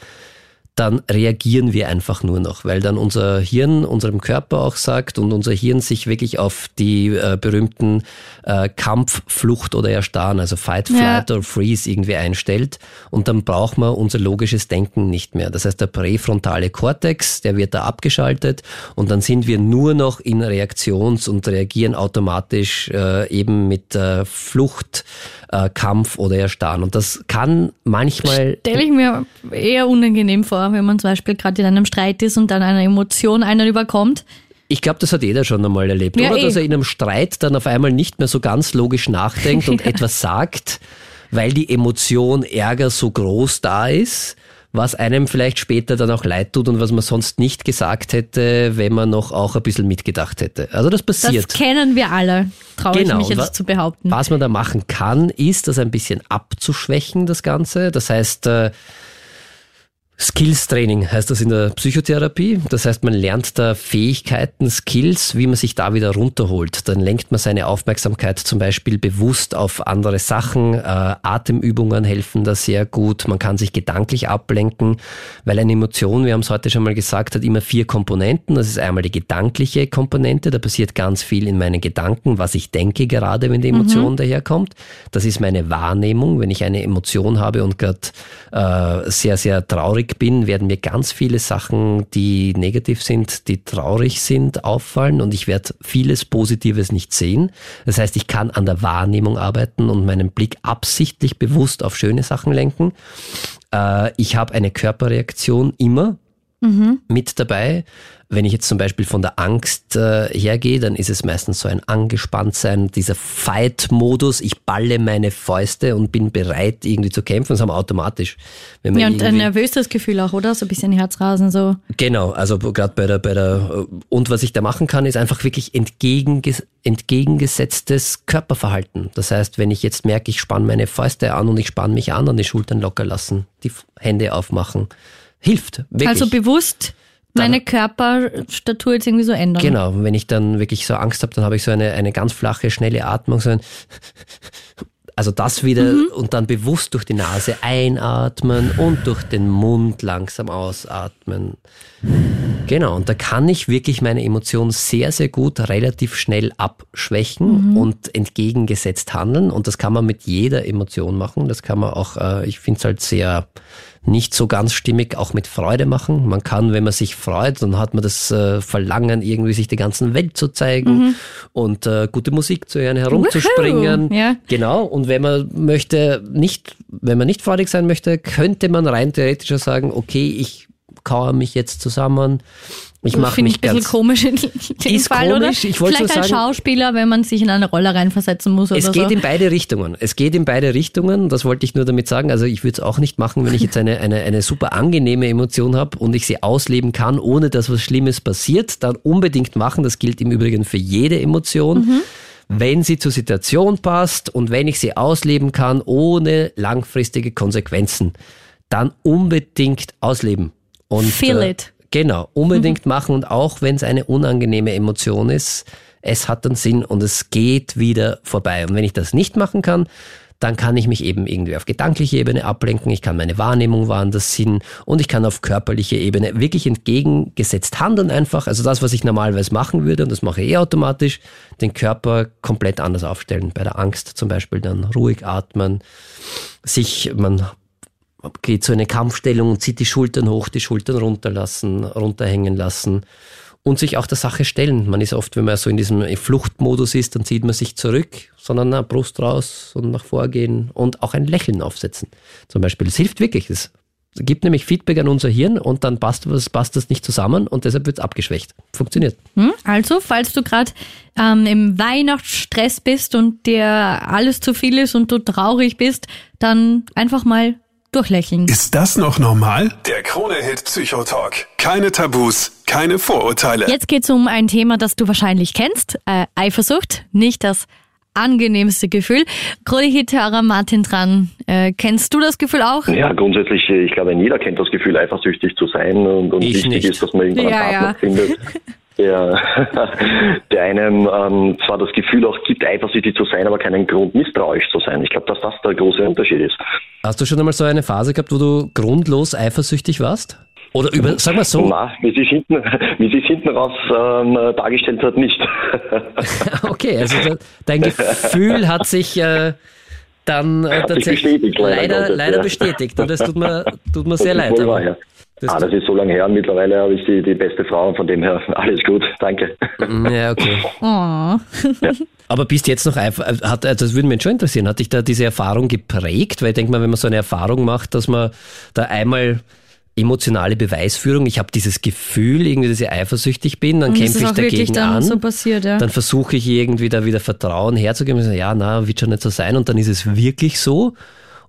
dann reagieren wir einfach nur noch, weil dann unser Hirn unserem Körper auch sagt und unser Hirn sich wirklich auf die äh, berühmten äh, Kampf, Flucht oder Erstarren, also Fight, Flight ja. oder Freeze irgendwie einstellt und dann braucht man unser logisches Denken nicht mehr. Das heißt, der präfrontale Kortex, der wird da abgeschaltet und dann sind wir nur noch in Reaktions- und reagieren automatisch äh, eben mit äh, Flucht, äh, Kampf oder Erstarren. Und das kann manchmal... Stelle ich mir eher unangenehm vor, wenn man zum Beispiel gerade in einem Streit ist und dann eine Emotion einen überkommt. Ich glaube, das hat jeder schon einmal erlebt, ja, oder? Eh. Dass er in einem Streit dann auf einmal nicht mehr so ganz logisch nachdenkt und etwas sagt, weil die Emotion Ärger so groß da ist, was einem vielleicht später dann auch leid tut und was man sonst nicht gesagt hätte, wenn man noch auch ein bisschen mitgedacht hätte. Also das passiert. Das kennen wir alle, traue Genau, ich mich jetzt zu behaupten. Was man da machen kann, ist, das ein bisschen abzuschwächen, das Ganze. Das heißt, äh, Skills-Training heißt das in der Psychotherapie. Das heißt, man lernt da Fähigkeiten, Skills, wie man sich da wieder runterholt. Dann lenkt man seine Aufmerksamkeit zum Beispiel bewusst auf andere Sachen. Äh, Atemübungen helfen da sehr gut. Man kann sich gedanklich ablenken, weil eine Emotion, wir haben es heute schon mal gesagt, hat immer vier Komponenten. Das ist einmal die gedankliche Komponente. Da passiert ganz viel in meinen Gedanken, was ich denke gerade, wenn die Emotion daherkommt. Das ist meine Wahrnehmung. Wenn ich eine Emotion habe und gerade äh, sehr, sehr traurig bin, werden mir ganz viele Sachen, die negativ sind, die traurig sind, auffallen und ich werde vieles Positives nicht sehen. Das heißt, ich kann an der Wahrnehmung arbeiten und meinen Blick absichtlich bewusst auf schöne Sachen lenken. Äh, ich habe eine Körperreaktion immer mit dabei. Wenn ich jetzt zum Beispiel von der Angst äh, hergehe, dann ist es meistens so ein Angespanntsein, dieser Fight-Modus. Ich balle meine Fäuste und bin bereit, irgendwie zu kämpfen. Das haben wir automatisch. Ja, und ein nervöses Gefühl auch, oder? So ein bisschen Herzrasen, so. Genau, also gerade bei der, bei der, äh, und was ich da machen kann, ist einfach wirklich entgegenges entgegengesetztes Körperverhalten. Das heißt, wenn ich jetzt merke, ich spanne meine Fäuste an und ich spanne mich an und die Schultern locker lassen, die Hände aufmachen, hilft. Wirklich. Also bewusst meine Körperstatur jetzt irgendwie so ändern. Genau, und wenn ich dann wirklich so Angst habe, dann habe ich so eine, eine ganz flache, schnelle Atmung, so ein also das wieder und dann bewusst durch die Nase einatmen und durch den Mund langsam ausatmen. Genau, und da kann ich wirklich meine Emotionen sehr, sehr gut relativ schnell abschwächen und entgegengesetzt handeln. Und das kann man mit jeder Emotion machen. Das kann man auch, äh, ich finde es halt sehr nicht so ganz stimmig auch mit Freude machen. Man kann, wenn man sich freut, dann hat man das äh, Verlangen, irgendwie sich der ganzen Welt zu zeigen und äh, gute Musik zu hören, herumzuspringen. Ja. Genau. Und wenn man möchte, nicht, wenn man nicht freudig sein möchte, könnte man rein theoretisch sagen, okay, ich kauere mich jetzt zusammen. Ich mache Finde ich mich ein bisschen ganz komisch in dem Ist Fall, komisch, oder? ich Vielleicht als sagen- Schauspieler, wenn man sich in eine Rolle reinversetzen muss oder Es so. geht in beide Richtungen. Es geht in beide Richtungen. Das wollte ich nur damit sagen. Also ich würde es auch nicht machen, wenn ich jetzt eine, eine, eine super angenehme Emotion habe und ich sie ausleben kann, ohne dass was Schlimmes passiert. Dann unbedingt machen. Das gilt im Übrigen für jede Emotion. Wenn sie zur Situation passt und wenn ich sie ausleben kann, ohne langfristige Konsequenzen, dann unbedingt ausleben. Und, Feel äh, it. Genau, unbedingt machen und auch wenn es eine unangenehme Emotion ist, es hat einen Sinn und es geht wieder vorbei. Und wenn ich das nicht machen kann, dann kann ich mich eben irgendwie auf gedankliche Ebene ablenken, ich kann meine Wahrnehmung woanders hin und ich kann auf körperliche Ebene wirklich entgegengesetzt handeln einfach. Also das, was ich normalerweise machen würde, und das mache ich eh automatisch, den Körper komplett anders aufstellen. Bei der Angst zum Beispiel dann ruhig atmen, sich, man geht so in eine Kampfstellung und zieht die Schultern hoch, die Schultern runterlassen, runterhängen lassen und sich auch der Sache stellen. Man ist oft, wenn man so in diesem Fluchtmodus ist, dann zieht man sich zurück, sondern na, Brust raus und nach vorgehen und auch ein Lächeln aufsetzen. Zum Beispiel. Das hilft wirklich. Das gibt nämlich Feedback an unser Hirn und dann passt, passt das nicht zusammen und deshalb wird es abgeschwächt. Funktioniert. Hm? Also, falls du gerade ähm, im Weihnachtsstress bist und dir alles zu viel ist und du traurig bist, dann einfach mal durchlächeln. Ist das noch normal? Der Krone-Hit Psychotalk. Keine Tabus, keine Vorurteile. Jetzt geht's um ein Thema, das du wahrscheinlich kennst. Äh, Eifersucht, nicht das angenehmste Gefühl. Krone-Hit-Hörer Martin dran. Äh, kennst du das Gefühl auch? Ja, grundsätzlich, äh, ich glaube, jeder kennt das Gefühl, eifersüchtig zu sein und, und Ich wichtig nicht. ist, dass man irgendwann Ja, einen ja. Partner findet, der, der einem ähm, zwar das Gefühl auch gibt, eifersüchtig zu sein, aber keinen Grund, misstrauisch zu sein. Ich glaube, dass das der große Unterschied ist. Hast du schon einmal so eine Phase gehabt, wo du grundlos eifersüchtig warst? Oder über, sag mal so, Na, wie sich hinten, wie sich hinten raus ähm, dargestellt hat, nicht. Okay, also de- dein Gefühl hat sich äh, dann äh, tatsächlich bestätigt, leider leider, Gottes, leider ja. bestätigt. Und das tut mir, tut mir sehr Das ist leid. wahr, ja. Das- ah, das ist so lange her. Mittlerweile habe ich die, die beste Frau und von dem her alles gut. Danke. ja, okay. Oh. Aber bist jetzt noch einfach, hat, also das würde mich schon interessieren, hat dich da diese Erfahrung geprägt? Weil ich denke mal, wenn man so eine Erfahrung macht, dass man da einmal emotionale Beweisführung. Ich habe dieses Gefühl, irgendwie, dass ich eifersüchtig bin, dann Und kämpfe ich dagegen dann an. so passiert, ja? Dann versuche ich irgendwie da wieder Vertrauen herzugeben. Ich sage, ja, na, wird schon nicht so sein. Und dann ist es wirklich so.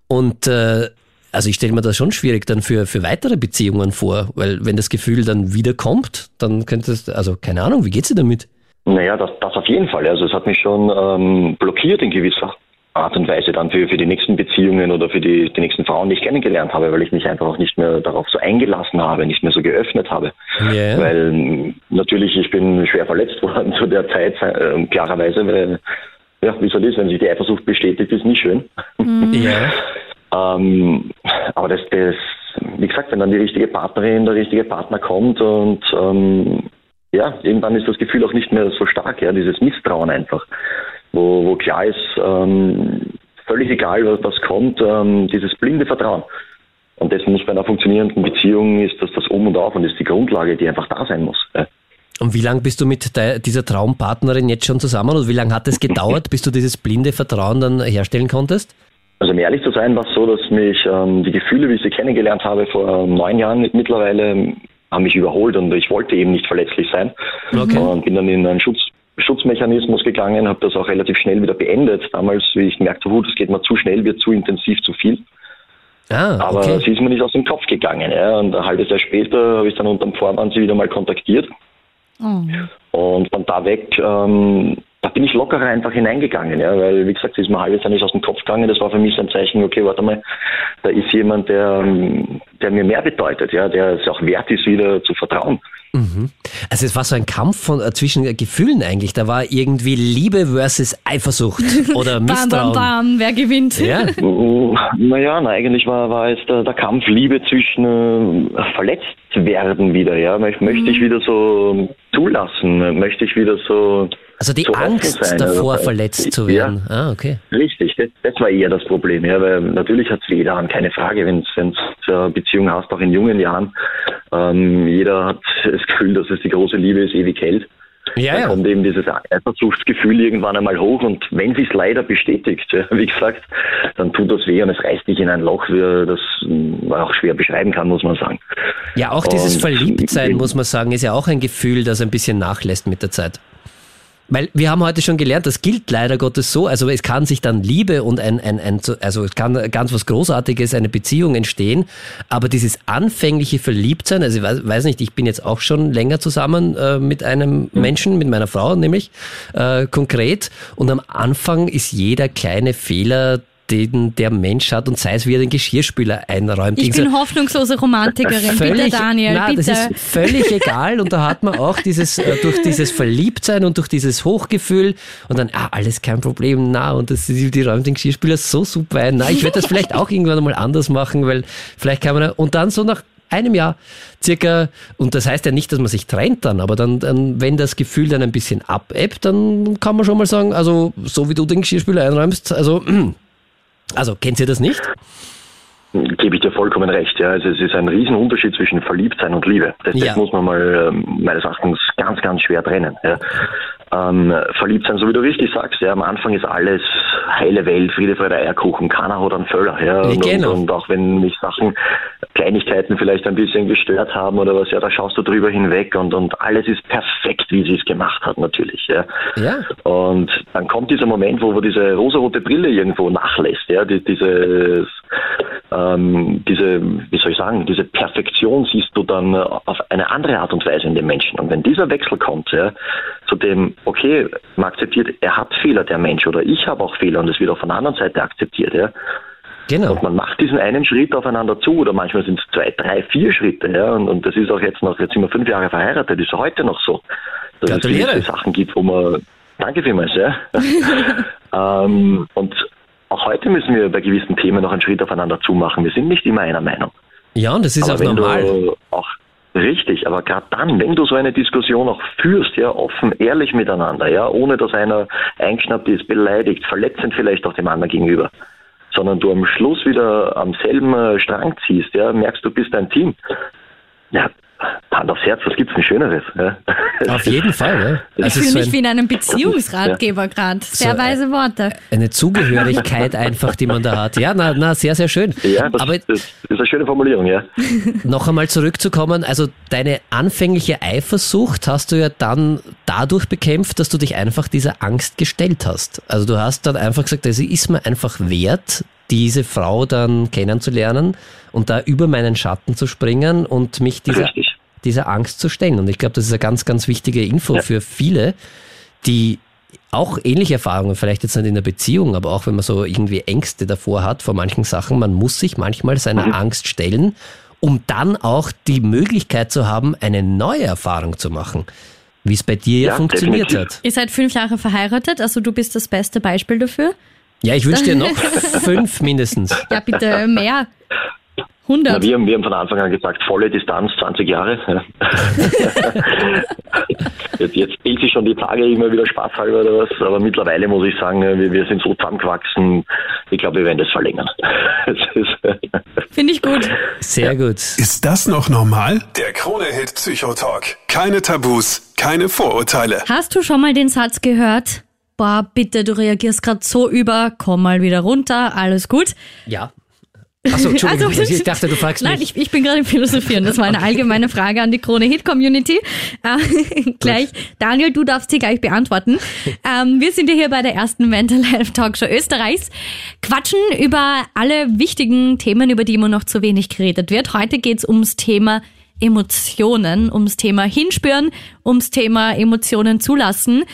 Und äh, also ich stelle mir das schon schwierig dann für, für weitere Beziehungen vor, weil wenn das Gefühl dann wiederkommt, dann könnte es, also keine Ahnung, wie geht's dir damit? Naja, das, das auf jeden Fall. Also es hat mich schon ähm, blockiert in gewisser Art und Weise dann für, für die nächsten Beziehungen oder für die, die nächsten Frauen, die ich kennengelernt habe, weil ich mich einfach auch nicht mehr darauf so eingelassen habe, nicht mehr so geöffnet habe. Ja. Weil m, natürlich, ich bin schwer verletzt worden zu der Zeit, äh, klarerweise, weil, ja, wie soll das, wenn sich die Eifersucht bestätigt, ist nie schön. Ja. Ähm, aber das, das, wie gesagt, wenn dann die richtige Partnerin, der richtige Partner kommt und ähm, ja, irgendwann ist das Gefühl auch nicht mehr so stark, ja, dieses Misstrauen einfach, wo, wo klar ist, ähm, völlig egal, was, was kommt, ähm, dieses blinde Vertrauen. Und das nicht bei einer funktionierenden Beziehung ist das das Um und Auf und ist die Grundlage, die einfach da sein muss. Ja. Und wie lange bist du mit dieser Traumpartnerin jetzt schon zusammen und wie lange hat es gedauert, bis du dieses blinde Vertrauen dann herstellen konntest? Also um ehrlich zu sein, war es so, dass mich ähm, die Gefühle, wie ich sie kennengelernt habe vor neun Jahren mit- mittlerweile, ähm, haben mich überholt und ich wollte eben nicht verletzlich sein. Okay. Und bin dann in einen Schutz, Schutzmechanismus gegangen, habe das auch relativ schnell wieder beendet. Damals, wie ich merkte, gut, es geht mir zu schnell, wird zu intensiv, zu viel. Ah, Aber okay. sie ist mir nicht aus dem Kopf gegangen. Ja. Und ein halbes Jahr später habe ich dann unterm Vorwand sie wieder mal kontaktiert. Oh. Und von da weg, ähm, da bin ich lockerer einfach hineingegangen, ja, weil wie gesagt, sie ist mir halbes Jahr nicht aus dem Kopf gegangen. Das war für mich so ein Zeichen, okay, warte mal, da ist jemand, der, ähm, der mir mehr bedeutet, ja, der es auch wert ist, wieder zu vertrauen. Also es war so ein Kampf von, äh, zwischen äh, Gefühlen eigentlich. Da war irgendwie Liebe versus Eifersucht oder Bam, bam, Misstrauen. bam, wer gewinnt? Ja, Naja, na, eigentlich war, war es der, der Kampf Liebe zwischen äh, verletzt werden wieder, ja. Möcht, Möchte ich wieder so zulassen, möchte ich wieder so. also die so Angst sein, davor, also, verletzt zu ja. werden. Ah, okay. Richtig, das, das war eher das Problem. Ja, weil natürlich hat es jeder an, keine Frage, wenn du eine Beziehung hast, auch in jungen Jahren. Ähm, jeder hat das Gefühl, dass es die große Liebe ist, ewig hält. Ja, Dann ja. kommt eben dieses Eifersuchtsgefühl irgendwann einmal hoch und wenn sich leider bestätigt, wie gesagt, dann tut das weh und es reißt dich in ein Loch, wie das man auch schwer beschreiben kann, muss man sagen. Ja, auch dieses Und- Verliebtsein, muss man sagen, ist ja auch ein Gefühl, das ein bisschen nachlässt mit der Zeit. Weil wir haben heute schon gelernt, das gilt leider Gottes so, also es kann sich dann Liebe und ein, ein, ein also es kann ganz was Großartiges, eine Beziehung entstehen, aber dieses anfängliche Verliebtsein, also ich weiß, weiß nicht, ich bin jetzt auch schon länger zusammen äh, mit einem Menschen, mit meiner Frau nämlich, äh, konkret, und am Anfang ist jeder kleine Fehler, den der Mensch hat und sei es wie er den Geschirrspüler einräumt. Ich bin hoffnungslose Romantikerin. bitte, Daniel, na, bitte. das ist völlig egal und da hat man auch dieses, äh, durch dieses Verliebtsein und durch dieses Hochgefühl und dann, ah, alles kein Problem, na, und das, die, die räumt den Geschirrspüler so super ein, na, ich werde das vielleicht auch irgendwann mal anders machen, weil vielleicht kann man, und dann so nach einem Jahr circa, und das heißt ja nicht, dass man sich trennt dann, aber dann, dann wenn das Gefühl dann ein bisschen abebbt, dann kann man schon mal sagen, also so wie du den Geschirrspüler einräumst, also, also kennt ihr das nicht? Gebe ich dir vollkommen recht. Ja. Also es ist ein Riesenunterschied zwischen Verliebtsein und Liebe. Das, das Ja. muss man mal ähm, meines Erachtens ganz, ganz schwer trennen. Ja. Ähm, Verliebtsein, so wie du richtig sagst, ja, am Anfang ist alles heile Welt, Friede, Freude, Eierkuchen, keiner hat einen Völler. Ja. Und, genau. und, und auch wenn mich Sachen, Kleinigkeiten vielleicht ein bisschen gestört haben oder was, ja, da schaust du drüber hinweg und, und alles ist perfekt, wie sie es gemacht hat, natürlich. Ja. Ja. Und dann kommt dieser Moment, wo, wo diese rosarote Brille irgendwo nachlässt, ja, die, dieses, ähm, diese, wie soll ich sagen, diese Perfektion siehst du dann auf eine andere Art und Weise in den Menschen. Und wenn dieser Wechsel kommt, ja, zu dem, okay, man akzeptiert, er hat Fehler, der Mensch, oder ich habe auch Fehler und es wird auch von der anderen Seite akzeptiert, ja, Genau. und man macht diesen einen Schritt aufeinander zu oder manchmal sind es zwei, drei, vier Schritte. Ja? Und, und das ist auch jetzt noch, jetzt sind wir fünf Jahre verheiratet, ist heute noch so. Dass es Gratuliere. gewisse Sachen gibt, wo man, danke vielmals, ja. ähm, und auch heute müssen wir bei gewissen Themen noch einen Schritt aufeinander zumachen. Wir sind nicht immer einer Meinung. Ja, und das ist aber auch normal. auch richtig, aber gerade dann, wenn du so eine Diskussion auch führst, ja, offen, ehrlich miteinander, ja, ohne dass einer eingeschnappt ist, beleidigt, verletzend vielleicht auch dem anderen gegenüber, sondern du am Schluss wieder am selben äh, Strang ziehst, ja, merkst du bist ein Team. Ja, Hand aufs Herz, was gibt's denn Schöneres? Ja? Auf jeden Fall, ja. Ich fühle mich so wie in einem Beziehungsratgeber ja. gerade. Sehr so weise Worte. Eine Zugehörigkeit einfach, die man da hat. Ja, na, na sehr, sehr schön. Ja, das, Aber, das ist eine schöne Formulierung, ja. Noch einmal zurückzukommen, also deine anfängliche Eifersucht hast du ja dann dadurch bekämpft, dass du dich einfach dieser Angst gestellt hast. Also du hast dann einfach gesagt, also ist mir einfach wert, diese Frau dann kennenzulernen und da über meinen Schatten zu springen und mich dieser, dieser Angst zu stellen. Und ich glaube, das ist eine ganz, ganz wichtige Info ja. für viele, die auch ähnliche Erfahrungen, vielleicht jetzt nicht in der Beziehung, aber auch wenn man so irgendwie Ängste davor hat vor manchen Sachen, man muss sich manchmal seiner mhm. Angst stellen, um dann auch die Möglichkeit zu haben, eine neue Erfahrung zu machen. Wie es bei dir ja, funktioniert definitiv. hat. Ihr seid fünf Jahre verheiratet, also du bist das beste Beispiel dafür. Ja, ich wünsche dir noch fünf mindestens. Ja, bitte mehr. 100. Na, wir, haben, wir haben von Anfang an gesagt, volle Distanz, 20 Jahre. jetzt, jetzt spielt sich schon die Tage immer wieder spaßhalber oder was, aber mittlerweile muss ich sagen, wir, wir sind so zusammengewachsen, ich glaube, wir werden das verlängern. Finde ich gut. Sehr gut. Ist das noch normal? Der Krone-Hit Psychotalk. Keine Tabus, keine Vorurteile. Hast du schon mal den Satz gehört? boah, bitte, du reagierst gerade so über, komm mal wieder runter, alles gut. Ja. Achso, Entschuldigung, also, ich dachte, du fragst nein, mich. Nein, ich, ich bin gerade im Philosophieren. Das war eine allgemeine Frage an die Krone-Hit-Community. Äh, gleich, Daniel, du darfst sie gleich beantworten. Ähm, wir sind ja hier bei der ersten Mental Health Talkshow Österreichs, quatschen über alle wichtigen Themen, über die immer noch zu wenig geredet wird. Heute geht's ums Thema Emotionen, ums Thema Hinspüren, ums Thema Emotionen zulassen.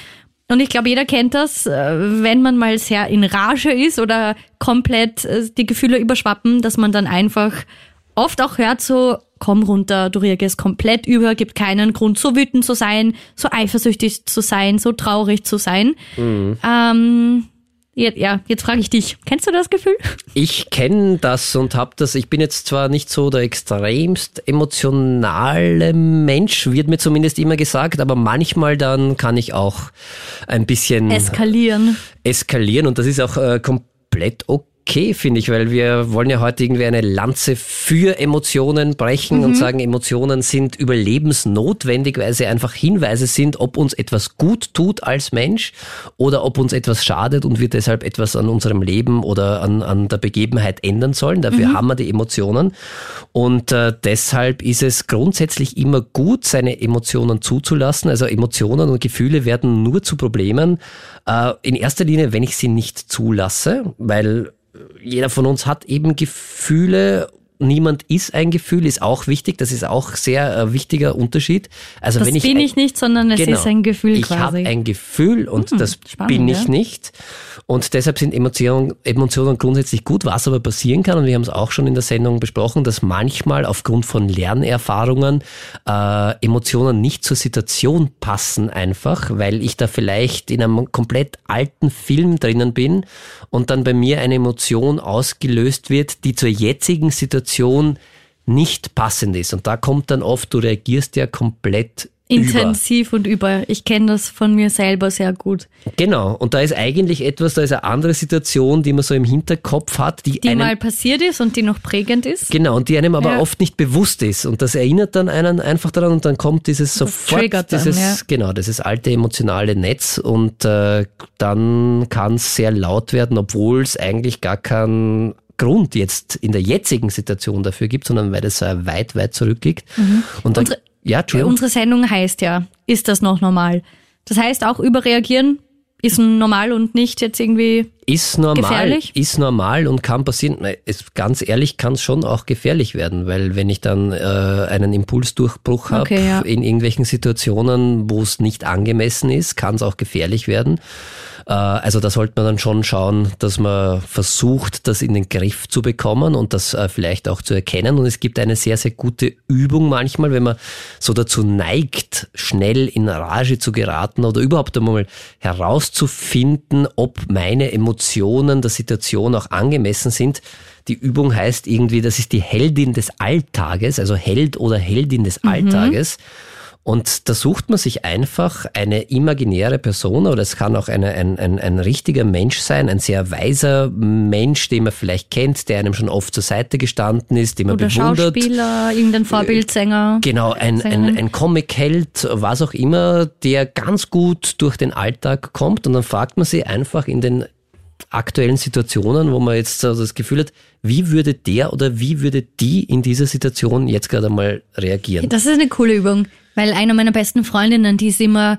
Und ich glaube, jeder kennt das, äh, wenn man mal sehr in Rage ist oder komplett äh, die Gefühle überschwappen, dass man dann einfach oft auch hört so, komm runter, du reagierst komplett über, gibt keinen Grund, so wütend zu sein, so eifersüchtig zu sein, so traurig zu sein. Mhm. Ähm, ja, jetzt frage ich dich, kennst du das Gefühl? Ich kenne das und habe das, ich bin jetzt zwar nicht so der extremst emotionale Mensch, wird mir zumindest immer gesagt, aber manchmal dann kann ich auch ein bisschen eskalieren. Eskalieren und das ist auch äh, komplett okay okay, finde ich, weil wir wollen ja heute irgendwie eine Lanze für Emotionen brechen mhm. und sagen, Emotionen sind überlebensnotwendig, weil sie einfach Hinweise sind, ob uns etwas gut tut als Mensch oder ob uns etwas schadet und wir deshalb etwas an unserem Leben oder an, an der Begebenheit ändern sollen. Dafür mhm. haben wir die Emotionen. Und äh, deshalb ist es grundsätzlich immer gut, seine Emotionen zuzulassen. Also Emotionen und Gefühle werden nur zu Problemen. Äh, in erster Linie, wenn ich sie nicht zulasse, weil jeder von uns hat eben Gefühle niemand ist ein Gefühl, ist auch wichtig. Das ist auch sehr äh, wichtiger Unterschied. Also das wenn ich bin ich nicht, sondern es genau, ist ein Gefühl ich quasi. Ich habe ein Gefühl und hm, das spannend, bin ich ja. nicht. Und deshalb sind Emotionen, Emotionen grundsätzlich gut. Was aber passieren kann, und wir haben es auch schon in der Sendung besprochen, dass manchmal aufgrund von Lernerfahrungen äh, Emotionen nicht zur Situation passen einfach, weil ich da vielleicht in einem komplett alten Film drinnen bin und dann bei mir eine Emotion ausgelöst wird, die zur jetzigen Situation nicht passend ist. Und da kommt dann oft, du reagierst ja komplett Intensiv über. und über. Ich kenne das von mir selber sehr gut. Genau. Und da ist eigentlich etwas, da ist eine andere Situation, die man so im Hinterkopf hat, die, die einem, mal passiert ist und die noch prägend ist. Genau. Und die einem aber ja. oft nicht bewusst ist. Und das erinnert dann einen einfach daran und dann kommt dieses das sofort, dann, dieses, ja. genau, dieses alte emotionale Netz und äh, dann kann es sehr laut werden, obwohl es eigentlich gar kein Grund jetzt in der jetzigen Situation dafür gibt, sondern weil es äh, weit, weit zurückliegt. Mhm. Und dann, Unsere ja. Unsere Sendung heißt ja, ist das noch normal? Das heißt, auch überreagieren ist normal und nicht jetzt irgendwie ist normal, gefährlich? Ist normal und kann passieren. Es, ganz ehrlich kann es schon auch gefährlich werden, weil wenn ich dann äh, einen Impulsdurchbruch habe okay, ja. in irgendwelchen Situationen, wo es nicht angemessen ist, kann es auch gefährlich werden. Äh, also da sollte man dann schon schauen, dass man versucht, das in den Griff zu bekommen und das äh, vielleicht auch zu erkennen. Und es gibt eine sehr, sehr gute Übung manchmal, wenn man so dazu neigt, schnell in Rage zu geraten oder überhaupt einmal herauszufinden, ob meine Emotionen der Situation auch angemessen sind. Die Übung heißt irgendwie, das ist die Heldin des Alltages, also Held oder Heldin des mhm. Und da sucht man sich einfach eine imaginäre Person oder es kann auch eine, ein, ein, ein richtiger Mensch sein, ein sehr weiser Mensch, den man vielleicht kennt, der einem schon oft zur Seite gestanden ist, den man Oder bewundert. Schauspieler, irgendein Vorbildsänger. Genau, ein, ein, ein Comic-Held, was auch immer, der ganz gut durch den Alltag kommt und dann fragt man sie einfach in den aktuellen Situationen, wo man jetzt so das Gefühl hat, wie würde der oder wie würde die in dieser Situation jetzt gerade mal reagieren? Das ist eine coole Übung, weil eine meiner besten Freundinnen, die ist immer,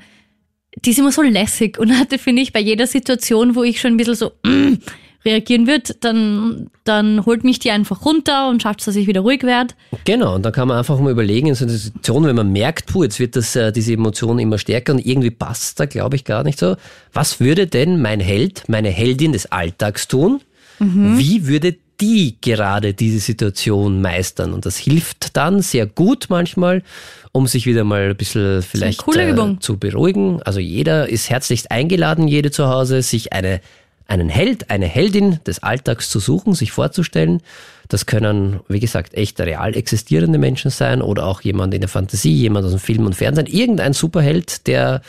die ist immer so lässig und hatte, finde ich, bei jeder Situation, wo ich schon ein bisschen so mm, reagieren würde, dann, dann holt mich die einfach runter und schafft es, dass ich wieder ruhig werde. Genau, und dann kann man einfach mal überlegen in so einer Situation, wenn man merkt, puh, jetzt wird das, äh, diese Emotion immer stärker und irgendwie passt da, glaube ich, gar nicht so. Was würde denn mein Held, meine Heldin des Alltags tun? Wie würde die gerade diese Situation meistern? Und das hilft dann sehr gut manchmal, um sich wieder mal ein bisschen vielleicht äh, zu beruhigen. Also jeder ist herzlichst eingeladen, jede zu Hause, sich eine, einen Held, eine Heldin des Alltags zu suchen, sich vorzustellen. Das können, wie gesagt, echt real existierende Menschen sein oder auch jemand in der Fantasie, jemand aus dem Film und Fernsehen, irgendein Superheld, der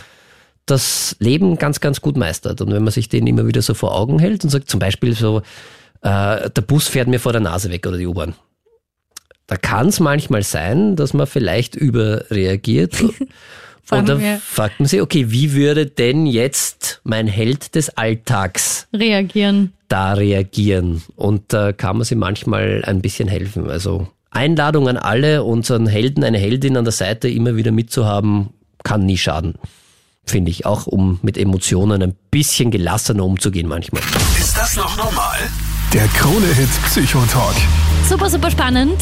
das Leben ganz, ganz gut meistert. Und wenn man sich den immer wieder so vor Augen hält und sagt zum Beispiel so, äh, der Bus fährt mir vor der Nase weg oder die U-Bahn. Da kann es manchmal sein, dass man vielleicht überreagiert. Und dann fragt man sich, okay, wie würde denn jetzt mein Held des Alltags Reagieren. da reagieren? Und da kann man sich manchmal ein bisschen helfen. Also Einladung an alle, unseren Helden, eine Heldin an der Seite immer wieder mitzuhaben, kann nie schaden. Finde ich, auch um mit Emotionen ein bisschen gelassener umzugehen manchmal. Ist das noch normal? Der Krone-Hit Psychotalk. Super, super spannend.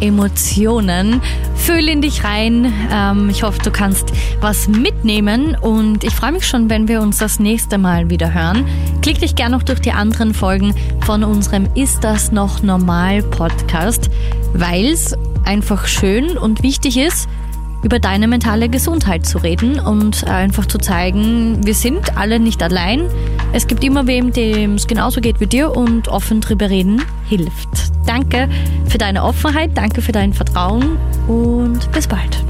Emotionen. Fühl in dich rein. Ähm, ich hoffe, du kannst was mitnehmen und ich freue mich schon, wenn wir uns das nächste Mal wieder hören. Klick dich gerne noch durch die anderen Folgen von unserem Ist das noch normal Podcast, weil es einfach schön und wichtig ist, über deine mentale Gesundheit zu reden und einfach zu zeigen, wir sind alle nicht allein. Es gibt immer wem, dem es genauso geht wie dir und offen drüber reden hilft. Danke für deine Offenheit, danke für dein Vertrauen und bis bald.